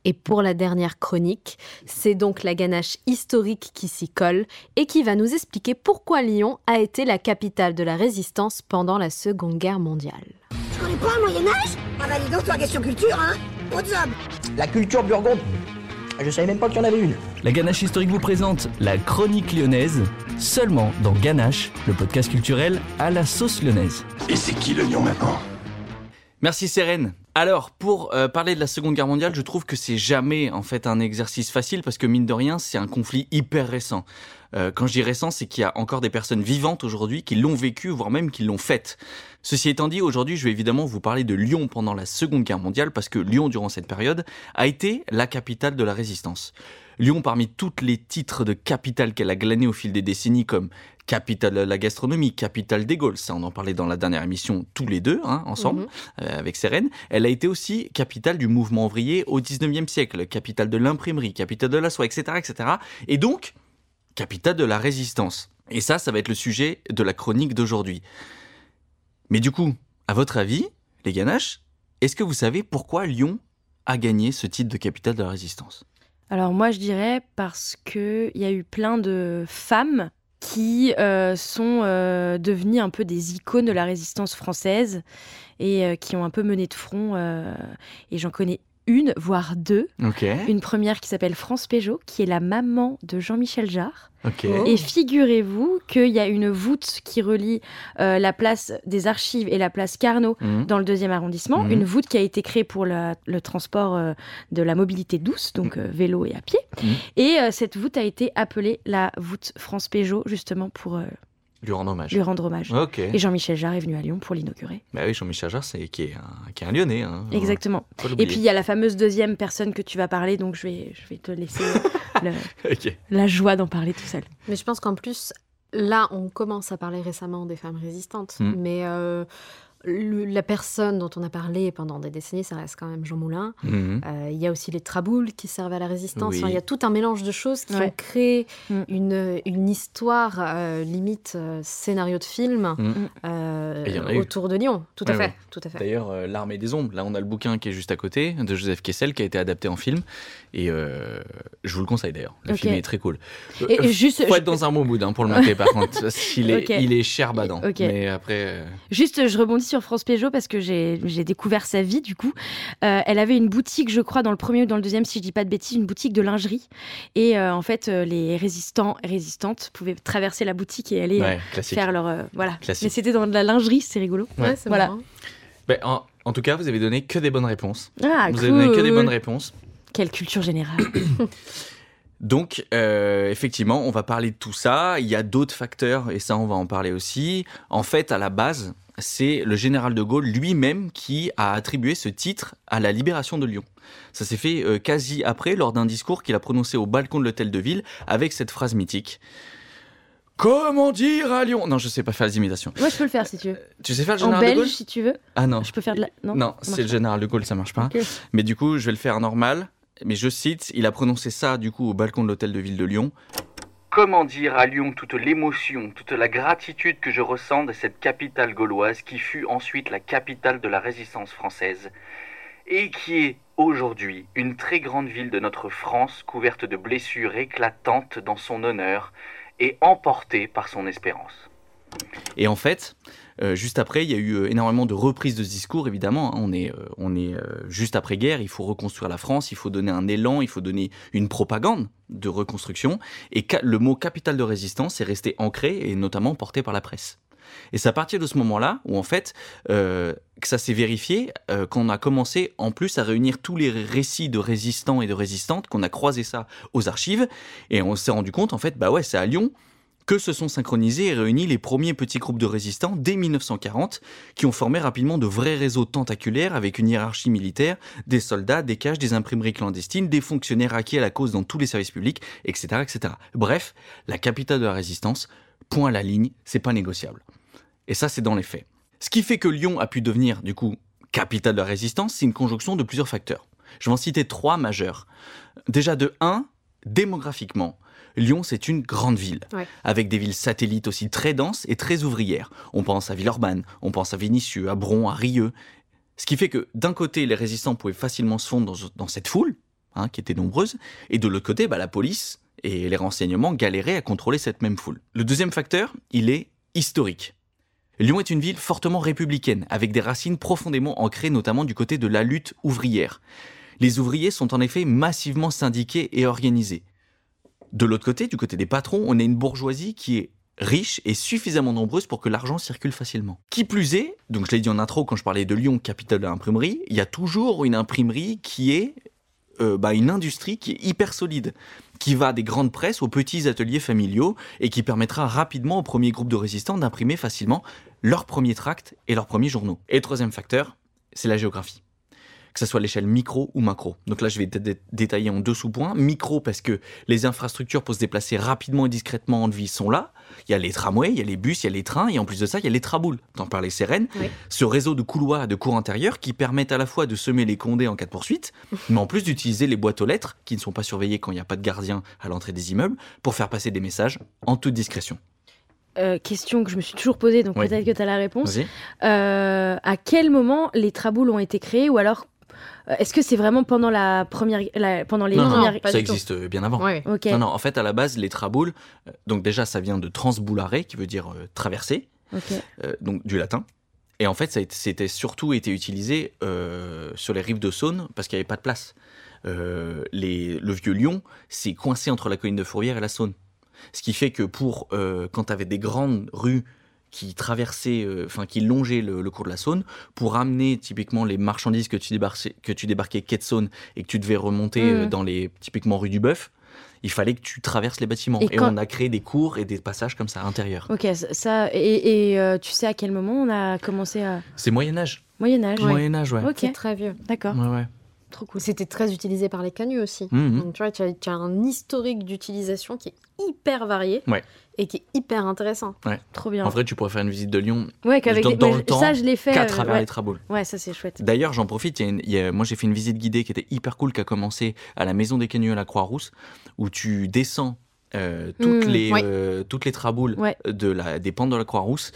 Et pour la dernière chronique, c'est donc la ganache historique qui s'y colle et qui va nous expliquer pourquoi Lyon a été la capitale de la résistance pendant la Seconde Guerre mondiale. Tu connais pas le Moyen-Âge? Ah bah dis donc, toi, question culture, hein? What's up La culture burgonde. Je savais même pas qu'il y en avait une. La Ganache historique vous présente la chronique lyonnaise, seulement dans Ganache, le podcast culturel à la sauce lyonnaise. Et c'est qui le lion maintenant? Merci Sérène. Alors, pour euh, parler de la Seconde Guerre mondiale, je trouve que c'est jamais en fait un exercice facile parce que mine de rien, c'est un conflit hyper récent. Euh, quand je dis récent, c'est qu'il y a encore des personnes vivantes aujourd'hui qui l'ont vécu, voire même qui l'ont faite. Ceci étant dit, aujourd'hui, je vais évidemment vous parler de Lyon pendant la Seconde Guerre mondiale parce que Lyon, durant cette période, a été la capitale de la résistance. Lyon, parmi tous les titres de capitale qu'elle a glané au fil des décennies, comme capitale de la gastronomie, capitale des Gaules, ça on en parlait dans la dernière émission tous les deux, hein, ensemble, Mhm. euh, avec Sérène, elle a été aussi capitale du mouvement ouvrier au 19e siècle, capitale de l'imprimerie, capitale de la soie, etc., etc. Et donc, capitale de la résistance. Et ça, ça va être le sujet de la chronique d'aujourd'hui. Mais du coup, à votre avis, les ganaches, est-ce que vous savez pourquoi Lyon a gagné ce titre de capitale de la résistance? Alors moi, je dirais parce qu'il y a eu plein de femmes qui euh, sont euh, devenues un peu des icônes de la résistance française et euh, qui ont un peu mené de front. et j'en connais une, voire deux. Une première qui s'appelle France Péjot, qui est la maman de Jean-Michel Jarre. Ok. Et figurez-vous qu'il y a une voûte qui relie euh, la place des Archives et la place Carnot Mhm. dans le deuxième arrondissement. Mhm. Une voûte qui a été créée pour la- le transport euh, de la mobilité douce, donc euh, vélo et à pied. Mhm. Et euh, cette voûte a été appelée la voûte France Péjot, justement pour euh, Lui rendre hommage. lui rendre hommage. Ok. Et Jean-Michel Jarre est venu à Lyon pour l'inaugurer. Bah oui, Jean-Michel Jarre, c'est qui est un, qui est un Lyonnais. hein. Exactement. Et puis il y a la fameuse deuxième personne que tu vas parler, donc je vais, je vais te laisser <laughs> le- la joie d'en parler tout seul. Mais je pense qu'en plus, là, on commence à parler récemment des femmes résistantes. Mm. Mais euh, le- la personne dont on a parlé pendant des décennies, ça reste quand même Jean Moulin. Mhm. Euh, Il y a aussi les traboules qui servent à la résistance. Oui. Enfin, Il y a tout un mélange de choses qui Ouais. ont créé Mm. une, une histoire euh, limite euh, scénario de film Mm. euh, il eu. autour de Lyon. Tout à Ouais, fait. ouais. Tout à fait. D'ailleurs, euh, L'Armée des Ombres, là on a le bouquin qui est juste à côté, de Joseph Kessel, qui a été adapté en film. Et euh, je vous le conseille d'ailleurs. Le film est très cool. Et- et juste- faut je- être dans un bon mood hein, pour le mater par contre. <laughs> qu'il est, Ok. il est cher badant. Mais après. euh, Juste, je rebondis sur France Péjot parce que j'ai découvert sa vie du coup. Euh, elle avait une boutique, je crois, dans le premier ou dans le deuxième, si je dis pas de bêtises, une boutique de lingerie. Et euh, en fait, euh, les résistants et résistantes pouvaient traverser la boutique et aller Ouais, faire leur. euh, voilà. Classique. Mais c'était dans de la lingerie, c'est rigolo. Ouais. Ouais, c'est voilà. ben, en, en tout cas, vous avez donné que des bonnes réponses. Ah, vous avez donné que des bonnes réponses. Quelle culture générale. <coughs> Donc, euh, effectivement, on va parler de tout ça. Il y a d'autres facteurs, et ça, on va en parler aussi. En fait, à la base, c'est le général de Gaulle lui-même qui a attribué ce titre à la libération de Lyon. Ça s'est fait euh, quasi après, lors d'un discours qu'il a prononcé au balcon de l'hôtel de ville, avec cette phrase mythique. Comment dire à Lyon? Non, je sais pas faire les imitations. Moi, je peux le faire si tu veux. Tu sais faire le En général de belge, Gaulle? si tu veux. Ah non. Je peux faire de la. Non, Non, c'est le général de Gaulle, ça marche pas. Mais du coup, je vais le faire normal. Mais je cite, il a prononcé ça du coup au balcon de l'hôtel de ville de Lyon. Comment dire à Lyon toute l'émotion, toute la gratitude que je ressens de cette capitale gauloise qui fut ensuite la capitale de la résistance française et qui est aujourd'hui une très grande ville de notre France couverte de blessures éclatantes dans son honneur et emportée par son espérance. Et en fait, euh, juste après, il y a eu euh, énormément de reprises de ce discours, évidemment. hein. on est, euh, on est juste après-guerre, il faut reconstruire la France, il faut donner un élan, il faut donner une propagande de reconstruction. Et le mot capitale de résistance est resté ancré et notamment porté par la presse. Et c'est à partir de ce moment-là où, en fait, que ça s'est vérifié, qu'on a commencé en plus à réunir tous les récits de résistants et de résistantes, qu'on a croisé ça aux archives, et on s'est rendu compte, en fait, bah ouais, c'est à Lyon que se sont synchronisés et réunis les premiers petits groupes de résistants dès 1940, qui ont formé rapidement de vrais réseaux tentaculaires avec une hiérarchie militaire, des soldats, des caches, des imprimeries clandestines, des fonctionnaires acquis à la cause dans tous les services publics, etc., etc. Bref, la capitale de la résistance, point à la ligne, c'est pas négociable. Et ça, c'est dans les faits. Ce qui fait que Lyon a pu devenir, du coup, capitale de la résistance, c'est une conjonction de plusieurs facteurs. Je vais en citer trois majeurs. Déjà de 1, démographiquement, Lyon, c'est une grande ville, Ouais. avec des villes satellites aussi très denses et très ouvrières. On pense à Villeurbanne, on pense à Vénissieux, à Bron, à Rieux. Ce qui fait que d'un côté, les résistants pouvaient facilement se fondre dans, dans cette foule, hein, qui était nombreuse, et de l'autre côté, bah, la police et les renseignements galéraient à contrôler cette même foule. Le deuxième facteur, il est historique. Lyon est une ville fortement républicaine, avec des racines profondément ancrées notamment du côté de la lutte ouvrière. Les ouvriers sont en effet massivement syndiqués et organisés. De l'autre côté, du côté des patrons, on a une bourgeoisie qui est riche et suffisamment nombreuse pour que l'argent circule facilement. Qui plus est, donc je l'ai dit en intro quand je parlais de Lyon, capitale de l'imprimerie, il y a toujours une imprimerie qui est euh, bah, une industrie qui est hyper solide, qui va des grandes presses aux petits ateliers familiaux et qui permettra rapidement aux premiers groupes de résistants d'imprimer facilement leurs premiers tracts et leurs premiers journaux. Et troisième facteur, c'est la géographie. Que ce soit à l'échelle micro ou macro. Donc là, je vais dé- dé- détailler en deux sous-points. Micro, parce que les infrastructures pour se déplacer rapidement et discrètement en ville sont là. Il y a les tramways, il y a les bus, il y a les trains, et en plus de ça, il y a les traboules. T'en parlais, Sérène. Oui. Ce réseau de couloirs et de cours intérieurs qui permettent à la fois de semer les condés en cas de poursuite, <laughs> mais en plus d'utiliser les boîtes aux lettres, qui ne sont pas surveillées quand il n'y a pas de gardien à l'entrée des immeubles, pour faire passer des messages en toute discrétion. Euh, question que je me suis toujours posée, donc Oui. peut-être que tu as la réponse. Euh, à quel moment les traboules ont été créés ou alors est-ce que c'est vraiment pendant la première la- pendant les Non, non, premières ça existe euh, bien avant. Ouais. Non, non, en fait, à la base, les traboules, euh, donc déjà, ça vient de transboulare, qui veut dire euh, traverser, euh, donc du latin. Et en fait, ça a été- c'était surtout été utilisé euh, sur les rives de Saône parce qu'il n'y avait pas de place. Euh, les, le vieux Lyon, c'est coincé entre la colline de Fourvière et la Saône. Ce qui fait que pour euh, quand tu avais des grandes rues qui traversaient, euh, enfin qui longeaient le, le cours de la Saône, pour amener typiquement les marchandises que tu débarquais, que tu débarquais quai de Saône et que tu devais remonter euh, dans les typiquement rue du Bœuf, il fallait que tu traverses les bâtiments. Et Et, quand- on a créé des cours et des passages comme ça à l'intérieur. Ok, ça- ça et, et, euh, tu sais à quel moment on a commencé à C'est Moyen Âge. Moyen Âge. Moyen Âge, ouais. Ok, très vieux. d'accord. Ouais, ouais. Trop cool. C'était très utilisé par les canuts aussi. Mhm. Donc tu vois, tu as, tu as un historique d'utilisation qui est hyper varié Ouais. Et qui est hyper intéressant. Ouais. Trop bien. En vrai, tu pourrais faire une visite de Lyon Ouais, qu'avec dans, des- dans le temps ça, je l'ai fait, qu'à travers ouais. les traboules. Ouais, ça c'est chouette. D'ailleurs, j'en profite, il y a une- il y a- moi j'ai fait une visite guidée qui était hyper cool, qui a commencé à la Maison des Canuts à la Croix-Rousse, où tu descends euh, toutes, Mm, les, ouais. euh, toutes les traboules Ouais. de la, des pentes de la Croix-Rousse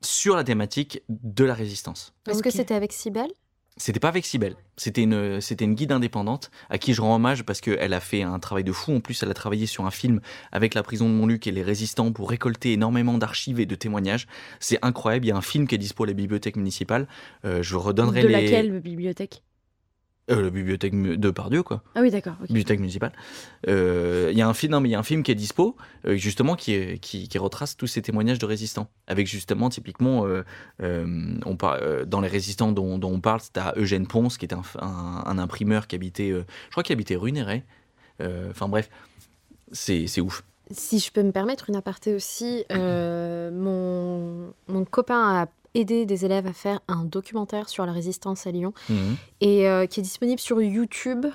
sur la thématique de la résistance. Est-ce que c'était avec Cybèle C'était pas avec Cybèle, c'était une, c'était une guide indépendante à qui je rends hommage parce qu'elle a fait un travail de fou. En plus, elle a travaillé sur un film avec la prison de Montluc et les résistants pour récolter énormément d'archives et de témoignages. C'est incroyable. Il y a un film qui est dispo à la bibliothèque municipale. Euh, je redonnerai De les. laquelle bibliothèque? Euh, la bibliothèque de Pardieu, quoi. Ah oui, d'accord. Bibliothèque municipale. Euh, Il y a un film, non, mais il y a un film qui est dispo, euh, justement, qui, est- qui, qui retrace tous ces témoignages de résistants. Avec justement, typiquement, euh, euh, on par- euh, dans les résistants dont, dont on parle, c'était à Eugène Ponce, qui était un, un- un imprimeur qui habitait, euh, je crois qu'il habitait rue Néret. Euh, Enfin bref, c'est c'est ouf. Si je peux me permettre une aparté aussi, euh, mon, mon copain a aidé des élèves à faire un documentaire sur la résistance à Lyon Mhm. et euh, qui est disponible sur YouTube.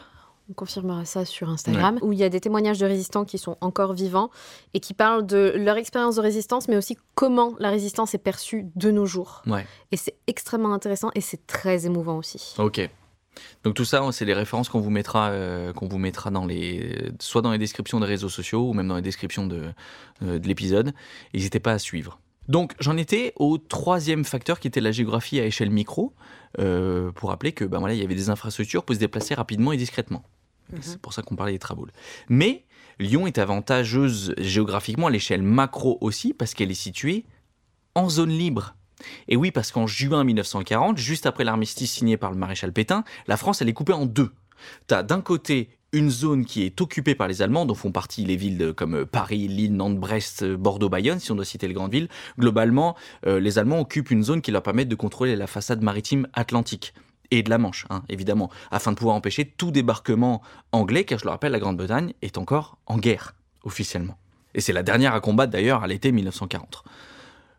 On confirmera ça sur Instagram, où il y a des témoignages de résistants qui sont encore vivants et qui parlent de leur expérience de résistance, mais aussi comment la résistance est perçue de nos jours. Ouais. Et c'est extrêmement intéressant et c'est très émouvant aussi. Ok. Donc tout ça, c'est les références qu'on vous mettra, euh, qu'on vous mettra dans les, soit dans les descriptions des réseaux sociaux ou même dans les descriptions de, euh, de l'épisode. N'hésitez pas à suivre. Donc j'en étais au troisième facteur qui était la géographie à échelle micro, euh, pour rappeler que ben voilà, il y avait des infrastructures pour se déplacer rapidement et discrètement. C'est pour ça qu'on parlait des traboules. Mais Lyon est avantageuse géographiquement à l'échelle macro aussi parce qu'elle est située en zone libre. Et oui, parce qu'en juin 1940, juste après l'armistice signé par le maréchal Pétain, la France, elle est coupée en deux. T'as d'un côté une zone qui est occupée par les Allemands, dont font partie les villes comme Paris, Lille, Nantes, Brest, Bordeaux, Bayonne, si on doit citer les grandes villes. Globalement, euh, les Allemands occupent une zone qui leur permet de contrôler la façade maritime atlantique et de la Manche, hein, évidemment, afin de pouvoir empêcher tout débarquement anglais, car je le rappelle, la Grande-Bretagne est encore en guerre, officiellement. Et c'est la dernière à combattre d'ailleurs à l'été 1940.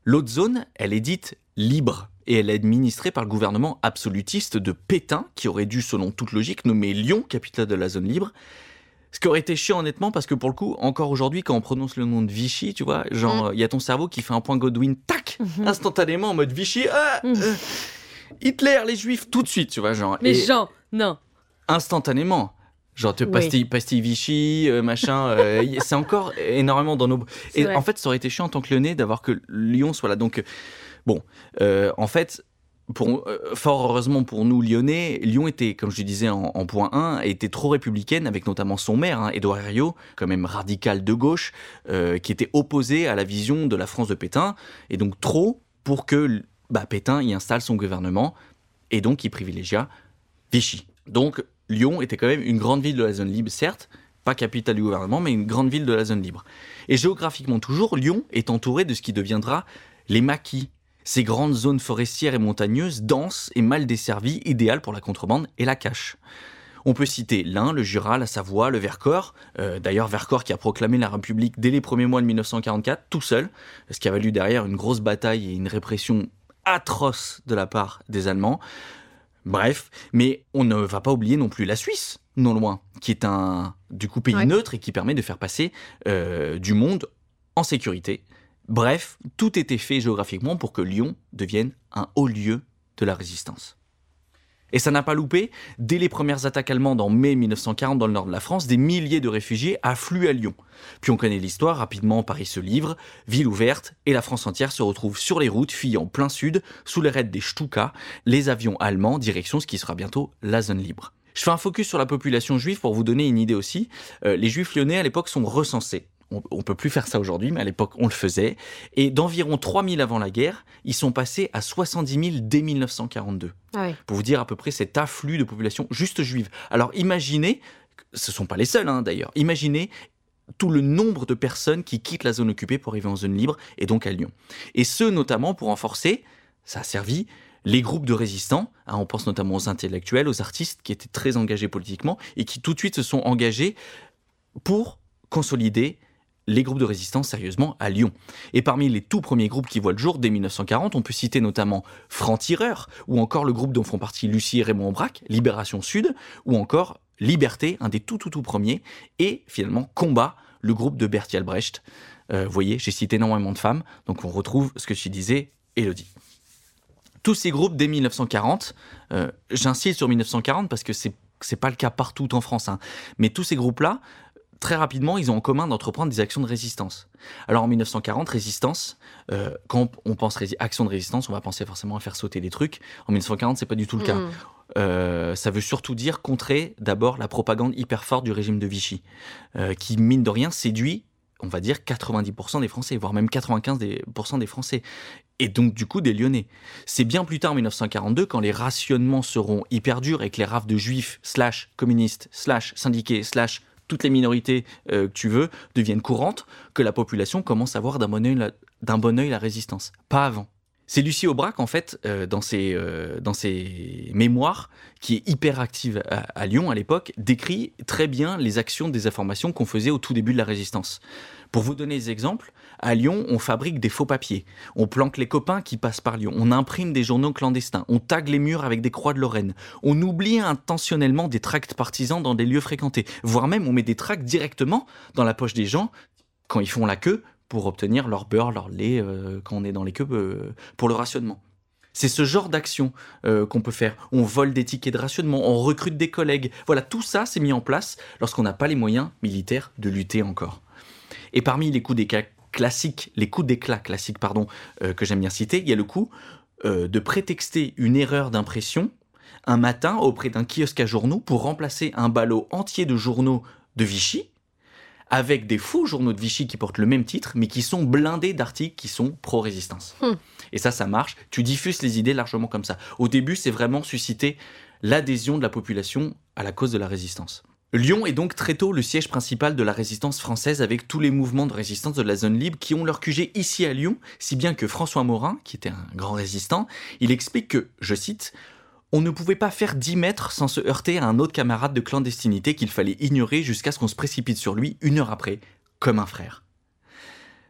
L'autre zone, elle est dite libre et elle est administrée par le gouvernement absolutiste de Pétain, qui aurait dû, selon toute logique, nommer Lyon capitale de la zone libre. Ce qui aurait été chiant honnêtement, parce que pour le coup, encore aujourd'hui, quand on prononce le nom de Vichy, tu vois, genre, il y a ton cerveau qui fait un point Godwin, tac, instantanément en mode Vichy, ah, euh, Hitler, les Juifs, tout de suite, tu vois, genre. Mais Jean, non. instantanément. Genre, te Oui. pastille, pastille Vichy, euh, machin. euh, <laughs> c'est encore énormément dans nos. Et vrai. en fait, ça aurait été chiant en tant que lyonnais d'avoir que Lyon soit là. Donc, bon, euh, en fait. Euh, fort heureusement pour nous lyonnais, Lyon était, comme je disais en, point 1, était trop républicaine, avec notamment son maire, hein, Édouard Herriot, quand même radical de gauche, euh, qui était opposé à la vision de la France de Pétain, et donc trop pour que bah, Pétain y installe son gouvernement, et donc il privilégia Vichy. Donc Lyon était quand même une grande ville de la zone libre, certes, pas capitale du gouvernement, mais une grande ville de la zone libre. Et géographiquement toujours, Lyon est entouré de ce qui deviendra les maquis, ces grandes zones forestières et montagneuses, denses et mal desservies, idéales pour la contrebande et la cache. On peut citer l'Ain, le Jura, la Savoie, le Vercors. Euh, D'ailleurs, Vercors qui a proclamé la République dès les premiers mois de 1944, tout seul, ce qui a valu derrière une grosse bataille et une répression atroce de la part des Allemands. Bref, mais on ne va pas oublier non plus la Suisse, non loin, qui est un du coup pays Ouais. neutre et qui permet de faire passer euh, du monde en sécurité. Bref, tout était fait géographiquement pour que Lyon devienne un haut lieu de la résistance. Et ça n'a pas loupé. Dès les premières attaques allemandes en mai 1940 dans le nord de la France, des milliers de réfugiés affluent à Lyon. Puis on connaît l'histoire, rapidement Paris se livre, ville ouverte, et la France entière se retrouve sur les routes, fuyant plein sud, sous les raids des Stuka, les avions allemands, direction ce qui sera bientôt la zone libre. Je fais un focus sur la population juive pour vous donner une idée aussi. Euh, les juifs lyonnais à l'époque sont recensés. On, on peut plus faire ça aujourd'hui, mais à l'époque on le faisait. Et d'environ 3000 avant la guerre, ils sont passés à 70 000 dès 1942 Ah oui. pour vous dire à peu près cet afflux de population juste juive. Alors imaginez, ce ne sont pas les seuls hein, d'ailleurs, imaginez tout le nombre de personnes qui quittent la zone occupée pour arriver en zone libre et donc à Lyon. Et ce notamment pour renforcer, ça a servi, les groupes de résistants, hein, on pense notamment aux intellectuels, aux artistes qui étaient très engagés politiquement et qui tout de suite se sont engagés pour consolider les groupes de résistance sérieusement à Lyon. Et parmi les tout premiers groupes qui voient le jour dès 1940, on peut citer notamment Franc-Tireur, ou encore le groupe dont font partie Lucie et Raymond Aubrac, Libération Sud, ou encore Liberté, un des tout tout tout premiers, et finalement Combat, le groupe de Bertie Albrecht. Euh, vous voyez, j'ai cité énormément de femmes, donc on retrouve ce que tu disais, Elodie. Tous ces groupes dès 1940, euh, j'insiste sur 1940 parce que c'est c'est pas le cas partout en France, hein, mais tous ces groupes-là, très rapidement, ils ont en commun d'entreprendre des actions de résistance. Alors en 1940, résistance, euh, quand on pense action de résistance, on va penser forcément à faire sauter des trucs. En 1940, c'est pas du tout le cas. Mhm. Euh, ça veut surtout dire contrer d'abord la propagande hyper forte du régime de Vichy, euh, qui mine de rien séduit, on va dire 90% des Français, voire même 95% des, pourcents des Français. Et donc du coup des Lyonnais. C'est bien plus tard, en 1942, quand les rationnements seront hyper durs et que les rafles de juifs, slash communistes, slash syndiqués, slash toutes les minorités euh, que tu veux deviennent courantes, que la population commence à voir d'un bon œil la, résistance. Pas avant. C'est Lucie Aubrac, en fait, euh, dans, ses, euh, dans ses mémoires, qui est hyper active à, à Lyon à l'époque, décrit très bien les actions des informations qu'on faisait au tout début de la résistance. Pour vous donner des exemples, à Lyon, on fabrique des faux papiers, on planque les copains qui passent par Lyon, on imprime des journaux clandestins, on tague les murs avec des croix de Lorraine, on oublie intentionnellement des tracts partisans dans des lieux fréquentés, voire même on met des tracts directement dans la poche des gens quand ils font la queue pour obtenir leur beurre, leur lait, euh, quand on est dans les queues euh, pour le rationnement. C'est ce genre d'action euh, qu'on peut faire. On vole des tickets de rationnement, on recrute des collègues. Voilà, tout ça s'est mis en place lorsqu'on n'a pas les moyens militaires de lutter encore. Et parmi les coups d'éclat classiques, les coups d'éclat classiques, pardon, euh, que j'aime bien citer, il y a le coup euh, de prétexter une erreur d'impression un matin auprès d'un kiosque à journaux pour remplacer un ballot entier de journaux de Vichy avec des faux journaux de Vichy qui portent le même titre, mais qui sont blindés d'articles qui sont pro-résistance. Hmm. Et ça, ça marche. Tu diffuses les idées largement comme ça. Au début, c'est vraiment susciter l'adhésion de la population à la cause de la résistance. Lyon est donc très tôt le siège principal de la résistance française avec tous les mouvements de résistance de la zone libre qui ont leur QG ici à Lyon, si bien que François Morin, qui était un grand résistant, il explique que, je cite, on ne pouvait pas faire 10 mètres sans se heurter à un autre camarade de clandestinité qu'il fallait ignorer jusqu'à ce qu'on se précipite sur lui une heure après, comme un frère.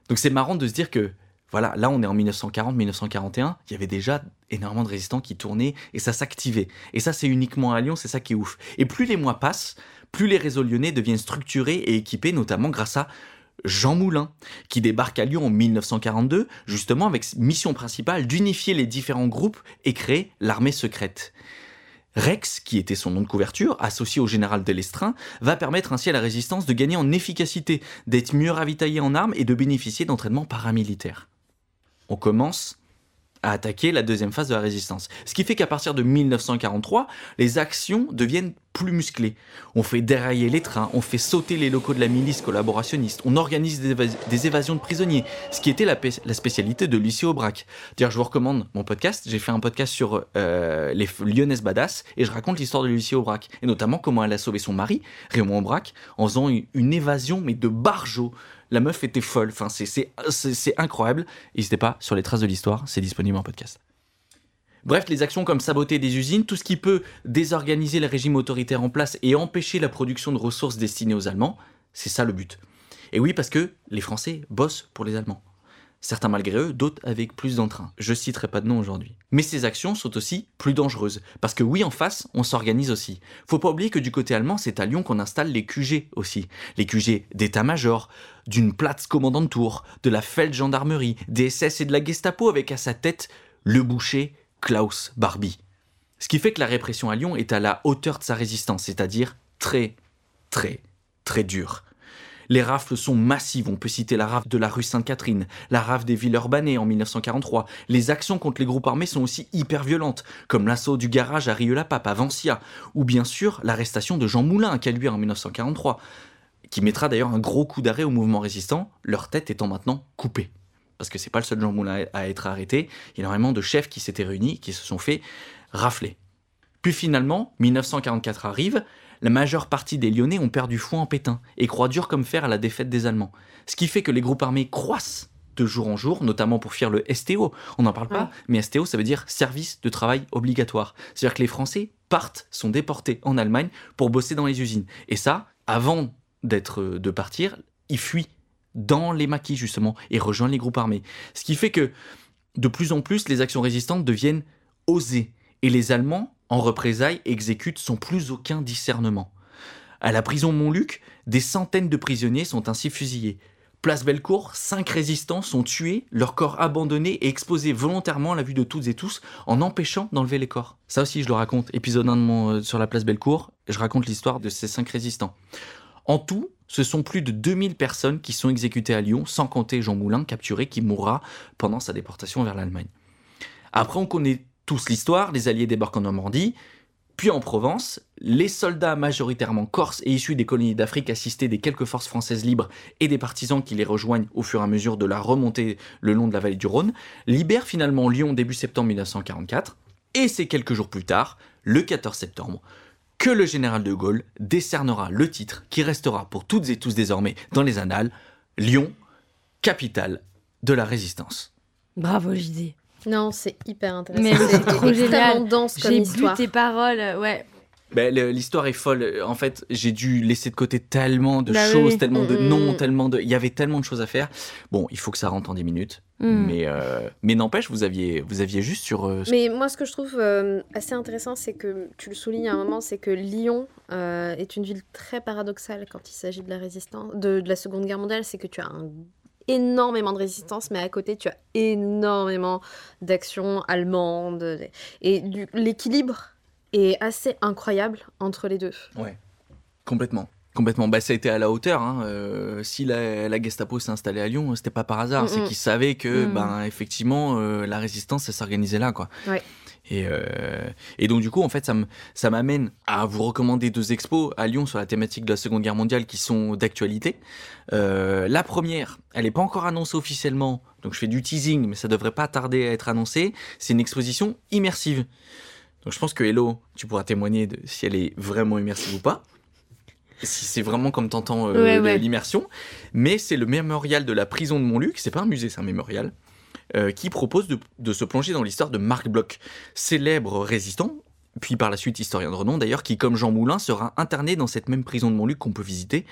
Donc c'est marrant de se dire que, voilà, là on est en 1940-1941, il y avait déjà énormément de résistants qui tournaient et ça s'activait. Et ça c'est uniquement à Lyon, c'est ça qui est ouf. Et plus les mois passent, plus les réseaux lyonnais deviennent structurés et équipés, notamment grâce à Jean Moulin, qui débarque à Lyon en 1942, justement avec mission principale d'unifier les différents groupes et créer l'armée secrète. Rex, qui était son nom de couverture, associé au général Delestrin, va permettre ainsi à la résistance de gagner en efficacité, d'être mieux ravitaillée en armes et de bénéficier d'entraînements paramilitaires. On commence à attaquer la deuxième phase de la résistance. Ce qui fait qu'à partir de 1943, les actions deviennent plus musclées. On fait dérailler les trains, on fait sauter les locaux de la milice collaborationniste, on organise des, évas- des évasions de prisonniers, ce qui était la, spécialité de Lucie Aubrac. D'ailleurs, je vous recommande mon podcast. J'ai fait un podcast sur euh, les Lyonnaises badass et je raconte l'histoire de Lucie Aubrac et notamment comment elle a sauvé son mari, Raymond Aubrac, en faisant une, évasion mais de barjo. La meuf était folle. Enfin, c'est- incroyable. N'hésitez pas sur les traces de l'histoire, c'est disponible en podcast. Bref, les actions comme saboter des usines, tout ce qui peut désorganiser le régime autoritaire en place et empêcher la production de ressources destinées aux Allemands, c'est ça le but. Et oui, parce que les Français bossent pour les Allemands. Certains malgré eux, d'autres avec plus d'entrain. Je citerai pas de nom aujourd'hui. Mais ces actions sont aussi plus dangereuses, parce que oui, en face, on s'organise aussi. Faut pas oublier que du côté allemand, c'est à Lyon qu'on installe les QG aussi. Les QG d'état-major, d'une Platz commandant de tour, de la Feldgendarmerie, des SS et de la Gestapo avec à sa tête le boucher Klaus Barbie. Ce qui fait que la répression à Lyon est à la hauteur de sa résistance, c'est-à-dire très, très, très dure. Les rafles sont massives, on peut citer la rafle de la rue Sainte-Catherine, la rafle des Villeurbanais en 1943. Les actions contre les groupes armés sont aussi hyper violentes, comme l'assaut du garage à Rieux-la-Pape, à Vancia, ou bien sûr l'arrestation de Jean Moulin à Caluire en 1943, qui mettra d'ailleurs un gros coup d'arrêt au mouvement résistant, leur tête étant maintenant coupée. Parce que c'est pas le seul Jean Moulin à être arrêté, il y a énormément de chefs qui s'étaient réunis, qui se sont fait rafler. Puis finalement, 1944 arrive, la majeure partie des Lyonnais ont perdu foi en Pétain et croient dur comme fer à la défaite des Allemands. Ce qui fait que les groupes armés croissent de jour en jour, notamment pour faire le STO. On n'en parle pas, mais STO, ça veut dire service de travail obligatoire. C'est-à-dire que les Français partent, sont déportés en Allemagne pour bosser dans les usines. Et ça, avant d'être de partir, ils fuient dans les maquis justement et rejoignent les groupes armés. Ce qui fait que de plus en plus, les actions résistantes deviennent osées. Et les Allemands, en représailles, exécutent sans plus aucun discernement. À la prison Montluc, des centaines de prisonniers sont ainsi fusillés. Place Bellecour, cinq résistants sont tués, leurs corps abandonnés et exposés volontairement à la vue de toutes et tous, en empêchant d'enlever les corps. Ça aussi, je le raconte. Épisode 1 de mon, euh, sur la place Bellecour, je raconte l'histoire de ces cinq résistants. En tout, ce sont plus de 2000 personnes qui sont exécutées à Lyon, sans compter Jean Moulin, capturé, qui mourra pendant sa déportation vers l'Allemagne. Après, on connaît tous l'histoire, les Alliés débarquent en Normandie, puis en Provence, les soldats majoritairement corses et issus des colonies d'Afrique assistés des quelques forces françaises libres et des partisans qui les rejoignent au fur et à mesure de la remontée le long de la vallée du Rhône, libèrent finalement Lyon début septembre 1944, et c'est quelques jours plus tard, le 14 septembre, que le général de Gaulle décernera le titre qui restera pour toutes et tous désormais dans les annales, Lyon, capitale de la résistance. Bravo JD. Non, c'est hyper intéressant. Mais c'est trop génial. dense comme J'ai histoire. tes paroles, ouais. Ben, le- L'histoire est folle. En fait, j'ai dû laisser de côté tellement de Bah choses, oui. tellement de Mm, noms, mm. tellement de. Il y avait tellement de choses à faire. Bon, il faut que ça rentre en 10 minutes. Mm. Mais, euh, mais n'empêche, vous aviez, vous aviez juste sur. euh, Mais moi, ce que je trouve euh, assez intéressant, c'est que tu le soulignes à un moment, c'est que Lyon euh, est une ville très paradoxale quand il s'agit de la résistance, de, de la Seconde Guerre mondiale. C'est que tu as un- énormément de résistance, mais à côté, tu as énormément d'actions allemandes. Et l'équilibre est assez incroyable entre les deux. Ouais, complètement. Complètement. Bah, ça a été à la hauteur. hein. Euh, si la, la Gestapo s'est installée à Lyon, c'était pas par hasard. C'est qu'ils savaient que, ben, effectivement, euh, la résistance, s'organisait là, quoi. Ouais. Et, euh, et donc, du coup, en fait, ça m'amène à vous recommander deux expos à Lyon sur la thématique de la Seconde Guerre mondiale qui sont d'actualité. Euh, la première, elle n'est pas encore annoncée officiellement, donc je fais du teasing, mais ça devrait pas tarder à être annoncé. C'est une exposition immersive. Donc, je pense que Hello, tu pourras témoigner de si elle est vraiment immersive ou pas. Si c'est vraiment comme t'entends euh, Ouais, le- ouais. l'immersion. Mais c'est le mémorial de la prison de Montluc, c'est pas un musée, c'est un mémorial, euh, qui propose de, de se plonger dans l'histoire de Marc Bloch, célèbre résistant, puis par la suite historien de renom d'ailleurs, qui comme Jean Moulin sera interné dans cette même prison de Montluc qu'on peut visiter.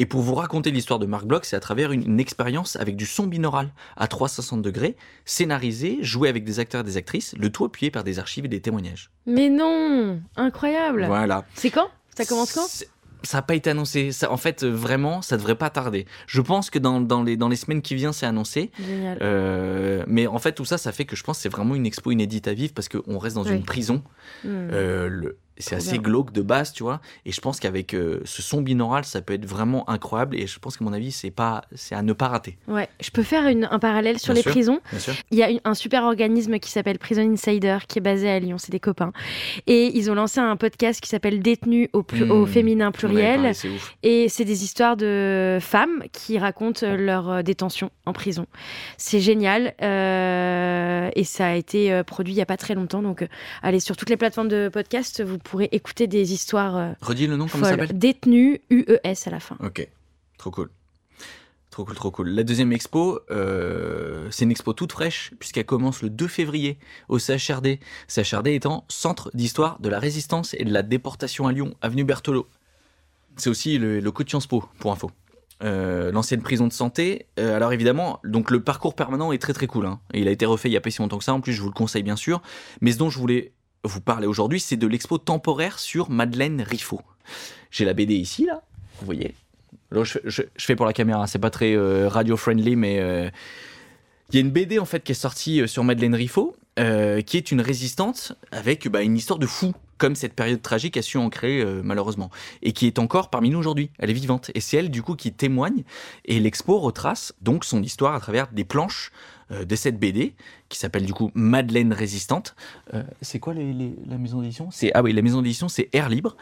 Et pour vous raconter l'histoire de Marc Bloch, c'est à travers une, une expérience avec du son binaural à 360 degrés, scénarisé, joué avec des acteurs et des actrices, le tout appuyé par des archives et des témoignages. Mais non Incroyable Voilà. C'est quand? Ça commence quand? Ça n'a pas été annoncé. Ça, en fait, euh, vraiment, ça devrait pas tarder. Je pense que dans, dans les, dans les semaines qui viennent, c'est annoncé. Génial. Euh, mais en fait, tout ça, ça fait que je pense que c'est vraiment une expo inédite à vivre parce qu'on reste dans Oui. une prison. Hmm. Euh, le- c'est assez bien. glauque de base, tu vois. Et je pense qu'avec euh, ce son binaural, ça peut être vraiment incroyable. Et je pense qu'à mon avis, c'est pas, c'est à ne pas rater. Ouais, je peux faire une- un parallèle sur Bien les sûr, prisons. bien sûr. Il y a une- un super organisme qui s'appelle Prison Insider qui est basé à Lyon, c'est des copains. Et ils ont lancé un podcast qui s'appelle Détenus au, Mmh. au féminin pluriel. parlé, c'est ouf. Et c'est des histoires de femmes qui racontent euh, leur euh, détention en prison. C'est génial. euh, et ça a été produit il n'y a pas très longtemps. Donc, allez sur toutes les plateformes de podcast, vous pourrez écouter des histoires. euh, Redis le nom, comment ça folles. s'appelle? Détenus, UES à la fin. Ok, trop cool. Trop cool, trop cool. La deuxième expo, euh, c'est une expo toute fraîche, puisqu'elle commence le 2 février au CHRD. CHRD étant Centre d'histoire de la résistance et de la déportation à Lyon, avenue Berthelot. C'est aussi le loco de Sciences Po, pour info. euh, l'ancienne prison de santé. Euh, alors évidemment, donc le parcours permanent est très très cool. hein. Il a été refait il y a pas si longtemps que ça. En plus, je vous le conseille bien sûr. Mais ce dont je voulais vous parler aujourd'hui, c'est de l'expo temporaire sur Madeleine Riffaut. J'ai la BD ici là, vous voyez. Alors, je, fais pour la caméra, c'est pas très radio friendly, mais euh, il y a une BD en fait qui est sortie euh, sur Madeleine Riffaut, euh, qui est une résistante avec bah, une histoire de fou, comme cette période tragique a su euh, malheureusement, et qui est encore parmi nous aujourd'hui. Elle est vivante, et c'est elle du coup qui témoigne, et l'expo retrace donc son histoire à travers des planches euh, de cette BD qui s'appelle du coup Madeleine résistante. Euh, c'est quoi la maison d'édition? C'est ah oui, la maison d'édition c'est Air Libre.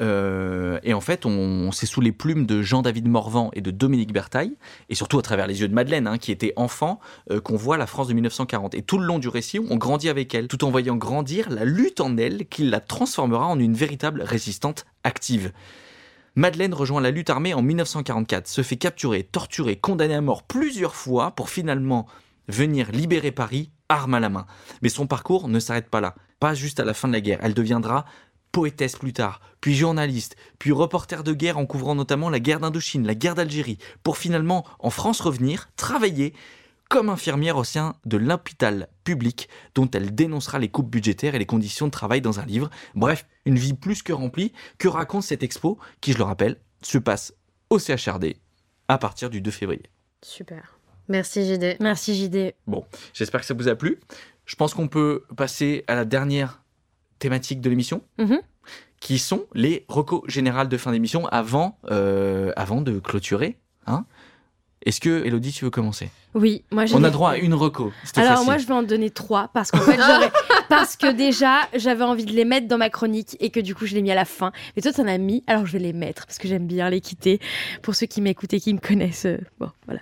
Euh, et en fait, on, c'est sous les plumes de Jean-David Morvan et de Dominique Bertaille, et surtout à travers les yeux de Madeleine, hein, qui était enfant, euh, qu'on voit la France de 1940. Et tout le long du récit, on grandit avec elle, tout en voyant grandir la lutte en elle qui la transformera en une véritable résistante active. Madeleine rejoint la lutte armée en 1944, se fait capturer, torturer, condamner à mort plusieurs fois pour finalement venir libérer Paris, arme à la main. Mais son parcours ne s'arrête pas là, pas juste à la fin de la guerre. Elle deviendra poétesse plus tard, puis journaliste, puis reporter de guerre en couvrant notamment la guerre d'Indochine, la guerre d'Algérie, pour finalement en France revenir, travailler comme infirmière au sein de l'hôpital public dont elle dénoncera les coupes budgétaires et les conditions de travail dans un livre. Bref, une vie plus que remplie que raconte cette expo qui, je le rappelle, se passe au CHRD à partir du 2 février. Super. Merci JD. Merci JD. Bon, j'espère que ça vous a plu. Je pense qu'on peut passer à la dernière thématique de l'émission, Mhm. qui sont les recos générales de fin d'émission avant, euh, avant de clôturer. Hein Est-ce que, Elodie, tu veux commencer? Oui, moi j'ai On a droit à une reco. Alors facile. moi je vais en donner trois parce qu'en fait <laughs> parce que déjà j'avais envie de les mettre dans ma chronique et que du coup je l'ai mis à la fin. Mais toi t'en as mis alors je vais les mettre parce que j'aime bien les quitter. Pour ceux qui m'écoutent et qui me connaissent, euh, bon voilà.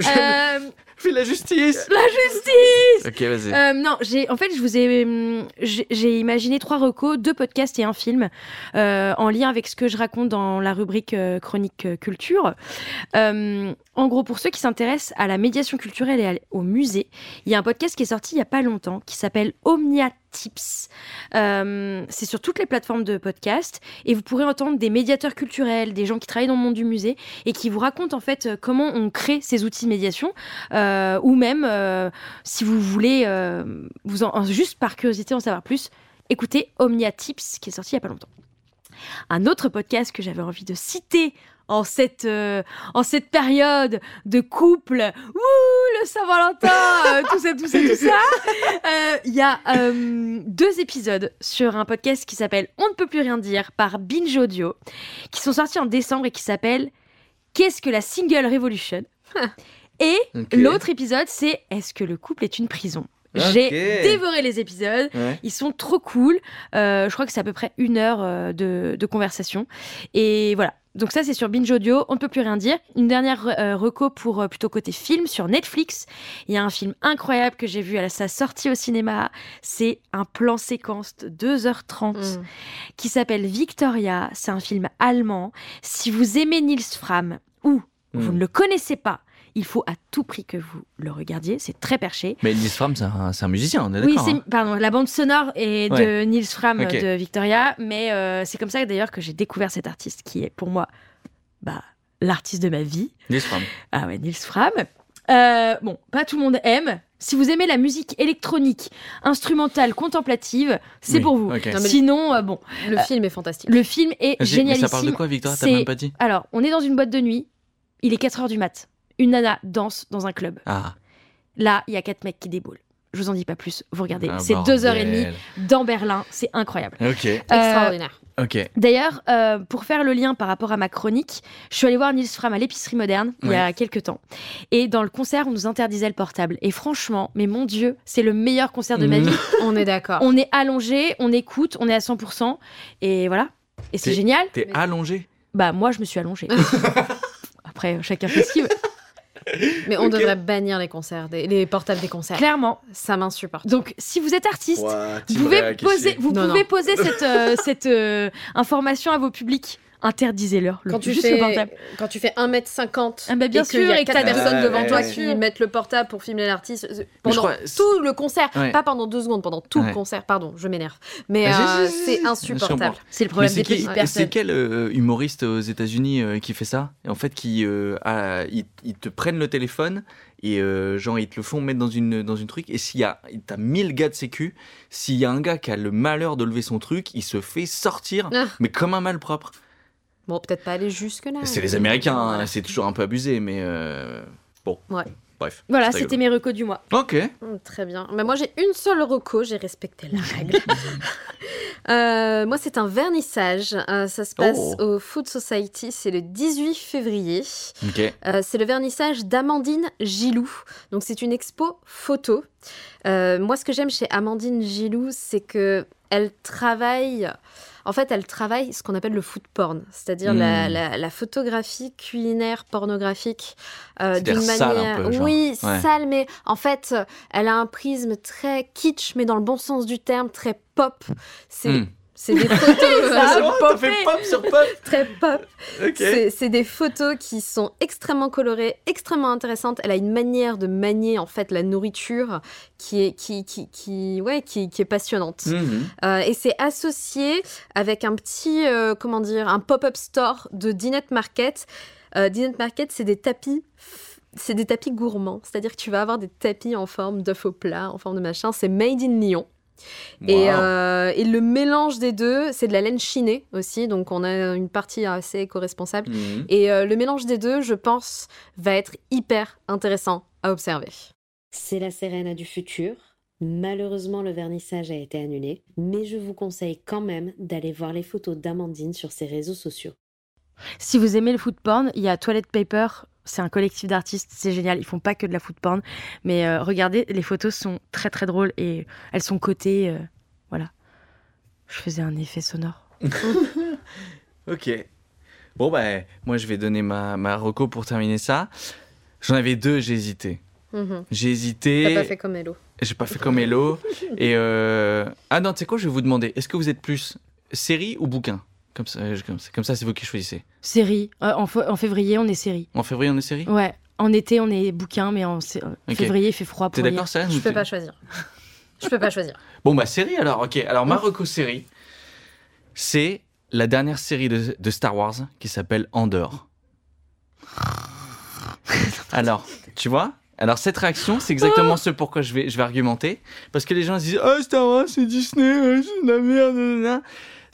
Euh, Fais la justice La justice Ok, vas-y. Euh, non, j'ai en fait je vous ai hum, j'ai j'ai imaginé trois recos, deux podcasts et un film euh, en lien avec ce que je raconte dans la rubrique euh, chronique euh, culture. Euh, en gros, pour ceux qui s'intéressent à la médiation culturelle et à- au musée, il y a un podcast qui est sorti il y a pas longtemps qui s'appelle Omnia Tips. Euh, c'est sur toutes les plateformes de podcast et vous pourrez entendre des médiateurs culturels, des gens qui travaillent dans le monde du musée et qui vous racontent en fait euh, comment on crée ces outils de médiation euh, ou même si vous voulez vous en, juste par curiosité en savoir plus, écoutez Omnia Tips qui est sorti il y a pas longtemps. Un autre podcast que j'avais envie de citer en cette, euh, en cette période de couple, ouh, le Saint-Valentin, euh, tout ça, tout ça, tout ça, <laughs> euh, il y a euh, deux épisodes sur un podcast qui s'appelle On ne peut plus rien dire par Binge Audio, qui sont sortis en décembre et qui s'appelle Qu'est-ce que la Single Revolution? <laughs> Et l'autre épisode, c'est Est-ce que le couple est une prison? J'ai dévoré les épisodes. Ouais. Ils sont trop cool. Euh, je crois que c'est à peu près une heure euh, de, de conversation. Et voilà. Donc ça, c'est sur Binge Audio. On ne peut plus rien dire. Une dernière euh, reco pour euh, plutôt côté film sur Netflix. Il y a un film incroyable que j'ai vu à sa sortie au cinéma. C'est un plan séquence de 2h30 Mm. qui s'appelle Victoria. C'est un film allemand. Si vous aimez Nils Fram ou vous Mm. ne le connaissez pas, il faut à tout prix que vous le regardiez. C'est très perché. Mais Nils Fram, c'est un, c'est un musicien, on est Oui, d'accord. c'est hein pardon, la bande sonore est de Ouais. Nils Fram de Victoria, mais euh, c'est comme ça d'ailleurs que j'ai découvert cet artiste qui est pour moi bah, l'artiste de ma vie. Nils Fram. Ah ouais, Nils Fram. Euh, bon, pas tout le monde aime. Si vous aimez la musique électronique, instrumentale, contemplative, c'est Oui, pour vous. Non, Sinon, euh, bon. Le Euh, film est fantastique. Le film est Vas-y, mais ça parle de quoi, Victoria? T'as C'est- même pas dit? Alors, on est dans une boîte de nuit. Il est 4 heures du mat. Une nana danse dans un club. Ah, Là, il y a quatre mecs qui déboulent. Je vous en dis pas plus. Vous regardez. Ah, c'est deux heures et demie dans Berlin. C'est incroyable. ok. Euh, Extraordinaire. Ok. D'ailleurs, euh, pour faire le lien par rapport à ma chronique, je suis allée voir Nils Fram à l'épicerie moderne il y a quelques temps. Et dans le concert, on nous interdisait le portable. Et franchement, mais mon Dieu, c'est le meilleur concert de ma Mm. vie. <laughs> On est d'accord. On est allongé, on écoute, on est à 100%. Et voilà. Et c'est génial. T'es allongé? Bah, moi, je me suis allongée. <laughs> Après, chacun fait ce qu'il veut. Mais on devrait bannir les concerts, des- les portables des concerts. Clairement. Ça m'insupporte. Donc, si vous êtes artiste, Ouah, vous pouvez poser, caché. vous Non, pouvez non. poser cette, euh, cette euh, information à vos publics Interdisez-leur le, Quand tu, juste fais, le portable. quand tu fais 1m50 Ah bah bien et qu'il sûr, y a et que quatre t'as- personnes Ouais, devant ouais, toi ouais. qui mettent le portable pour filmer l'artiste euh, pendant crois- tout le concert, Ouais. pas pendant deux secondes, pendant tout Ouais. le concert. Pardon, je m'énerve. Mais Ah, euh, c'est insupportable. C'est le problème c'est des qui- petites C'est personnes. quel euh, humoriste aux États-Unis euh, qui fait ça? En fait, qui euh, a- ils, ils te prennent le téléphone et euh, genre ils te le font mettre dans une dans une truc. Et s'il y a t'as 1000 gars de sécu, s'il y a un gars qui a le malheur de lever son truc, il se fait sortir, Ah. mais comme un malpropre. Bon, peut-être pas aller jusque-là. C'est les Américains, hein, c'est toujours un peu abusé, mais euh, bon. Ouais. Bref. Voilà, c'était mes recos du mois. Ok. Hum, Très bien. Mais moi, j'ai une seule reco, j'ai respecté la règle. <laughs> <laughs> Euh, moi, c'est un vernissage. Euh, ça se passe Oh. au Food Society. C'est le 18 février. Ok. Euh, c'est le vernissage d'Amandine Gilou. Donc, c'est une expo photo. Euh, moi, ce que j'aime chez Amandine Gilou, c'est que elle travaille. En fait, elle travaille ce qu'on appelle le food porn, c'est-à-dire la, Hmm. la- la photographie culinaire pornographique euh, d'une sale un manière. peu, genre. oui, Ouais. sale, mais en fait, elle a un prisme très kitsch, mais dans le bon sens du terme, très pop. C'est Hmm. C'est des <laughs> photos. Ça fait pop sur pop. Très pop. C'est des photos qui sont extrêmement colorées, extrêmement intéressantes. Elle a une manière de manier en fait la nourriture qui est, qui, qui, qui, ouais, qui, qui est passionnante. Mhm. Euh, et c'est associé avec un petit, euh, comment dire, un pop-up store de Dinette Market. Euh, Dinette Market, c'est des tapis. C'est des tapis gourmands, c'est-à-dire que tu vas avoir des tapis en forme d'œuf au plat, en forme de machin. C'est made in Lyon. Et, euh, et le mélange des deux, c'est de la laine chinée aussi, donc on a une partie assez éco-responsable. Mhm. Et euh, le mélange des deux, je pense, va être hyper intéressant à observer. C'est la Serena du futur. Malheureusement, le vernissage a été annulé, mais je vous conseille quand même d'aller voir les photos d'Amandine sur ses réseaux sociaux. Si vous aimez le food porn, il y a Toilet Paper. C'est un collectif d'artistes, c'est génial. Ils font pas que de la food porn, mais euh, regardez, les photos sont très très drôles et elles sont cotées. euh, voilà. Je faisais un effet sonore. <laughs> Ok. Bon, bah, moi, je vais donner ma, ma reco pour terminer ça. J'en avais deux, j'ai hésité. Mhm. J'ai hésité. T'as pas fait comme Hello. J'ai pas fait comme Hello. <laughs> Et euh... Ah non, tu sais quoi, je vais vous demander, est-ce que vous êtes plus série ou bouquin? Comme ça, je- comme ça, comme ça, c'est vous qui choisissez. Série. Euh, en, février, on est série. En février, on est série? Ouais. En été, on est bouquin, mais en Ok. février, il fait froid T'es d'accord, ça Je peux pas choisir. Je peux pas choisir. <laughs> Bon, bah, série alors, ok. Alors, ma série, c'est la dernière série de, de Star Wars qui s'appelle Andorre. <laughs> Alors, tu vois? Alors, cette réaction, c'est exactement ce pourquoi je vais, je vais argumenter. Parce que les gens se disent Oh, Star Wars, c'est Disney, euh, c'est de la merde.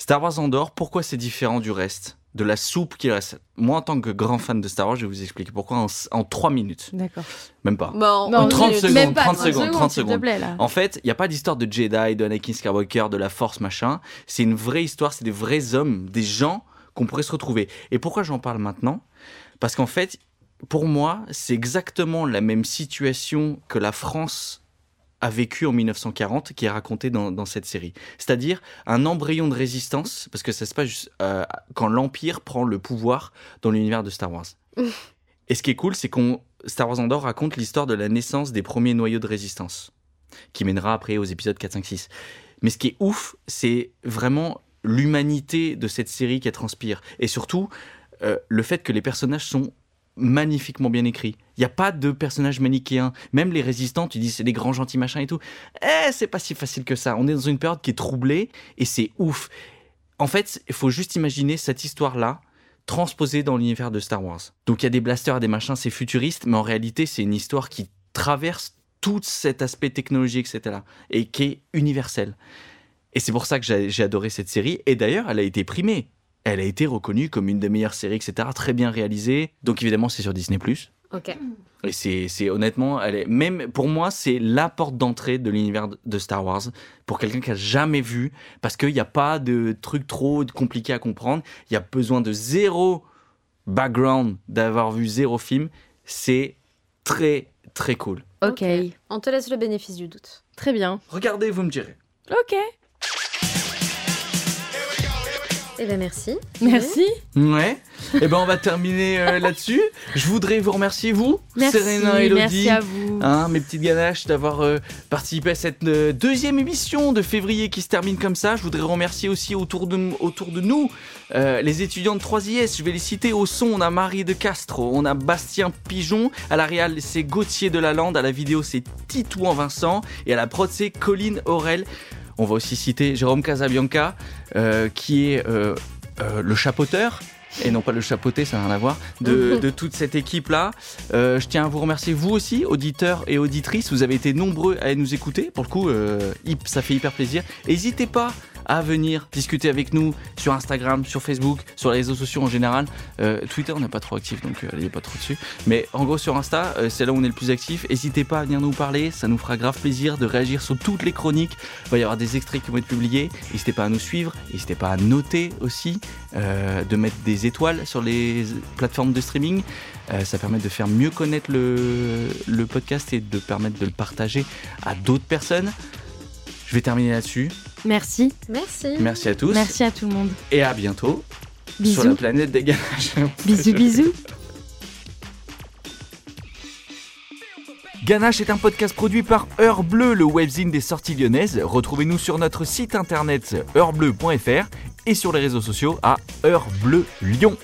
Star Wars Andorre, pourquoi c'est différent du reste De la soupe qui reste? Moi, en tant que grand fan de Star Wars, je vais vous expliquer pourquoi en, en 3 minutes. D'accord. Même pas. Bon, Non, En 30 minutes. secondes, Même pas, 30 30 secondes, 30 s'il te secondes. plaît, là. En fait, il n'y a pas d'histoire de Jedi, de Anakin Skywalker, de la Force, machin. C'est une vraie histoire, c'est des vrais hommes, des gens qu'on pourrait se retrouver. Et pourquoi j'en parle maintenant? Parce qu'en fait, pour moi, c'est exactement la même situation que la France a vécu en 1940 qui est racontée dans, dans cette série. C'est-à-dire un embryon de résistance, parce que ça se passe euh, quand l'Empire prend le pouvoir dans l'univers de Star Wars. <laughs> Et ce qui est cool, c'est qu'on Star Wars Andor raconte l'histoire de la naissance des premiers noyaux de résistance, qui mènera après aux épisodes 4, 5, 6. Mais ce qui est ouf, c'est vraiment l'humanité de cette série qu'elle transpire. Et surtout, euh, le fait que les personnages sont magnifiquement bien écrits. Il n'y a pas de personnages manichéens. Même les résistants, tu dis c'est des grands gentils machins et tout. Eh, c'est pas si facile que ça. On est dans une période qui est troublée et c'est ouf. En fait, il faut juste imaginer cette histoire-là transposée dans l'univers de Star Wars. Donc il y a des blasters, des machins, c'est futuriste, mais en réalité, c'est une histoire qui traverse tout cet aspect technologie, etc. et qui est universel. Et c'est pour ça que j'ai adoré cette série. Et d'ailleurs, elle a été primée. Elle a été reconnue comme une des meilleures séries, etc. Très bien réalisée. Donc évidemment, c'est sur Disney+. Ok. Et c'est c'est- honnêtement, elle est, même pour moi, c'est la porte d'entrée de l'univers de- Star Wars pour quelqu'un qui a jamais vu, parce qu'il n'y a pas de trucs trop compliqués à comprendre. Il y a besoin de zéro background, d'avoir vu zéro film. C'est très très cool. Ok. On te laisse le bénéfice du doute. Très bien. Regardez, vous me direz. Ok. Eh bien, merci. Merci. Ouais. Et ben on va terminer euh, <laughs> là-dessus. Je voudrais vous remercier vous, Merci, Serena et Elodie. merci à vous. Hein, mes petites ganaches, d'avoir euh, participé à cette euh, deuxième émission de février qui se termine comme ça. Je voudrais remercier aussi autour de, autour de nous euh, les étudiants de 3IS. Je vais les citer au son. On a Marie de Castro, on a Bastien Pigeon. À la réal, c'est Gauthier de la Lande. À la vidéo, c'est Titouan Vincent. Et à la prod, c'est Colline Aurel. On va aussi citer Jérôme Casabianca, euh, qui est euh, euh, le chapeauteur. Et non pas le chapeauté, ça n'a rien à voir, de, <laughs> de toute cette équipe-là. Euh, je tiens à vous remercier, vous aussi, auditeurs et auditrices. Vous avez été nombreux à nous écouter. Pour le coup, euh, ça fait hyper plaisir. N'hésitez pas à venir discuter avec nous sur Instagram, sur Facebook, sur les réseaux sociaux en général. Euh, Twitter, on n'est pas trop actif, donc euh, allez pas trop dessus. Mais en gros, sur Insta, euh, c'est là où on est le plus actif. N'hésitez pas à venir nous parler, ça nous fera grave plaisir de réagir sur toutes les chroniques. Il va y avoir des extraits qui vont être publiés. N'hésitez pas à nous suivre, n'hésitez pas à noter aussi, euh, de mettre des étoiles sur les plateformes de streaming. Euh, ça permet de faire mieux connaître le podcast et de permettre de le partager à d'autres personnes. Je vais terminer là-dessus. Merci. Merci. Merci à tous. Merci à tout le monde. Et à bientôt Bisous. sur la planète des ganaches. <laughs> Bisous, bisous. Ganache est un podcast produit par Heure Bleu, le webzine des sorties lyonnaises. Retrouvez-nous sur notre site internet heurbleu.fr et sur les réseaux sociaux à Heure Bleu Lyon.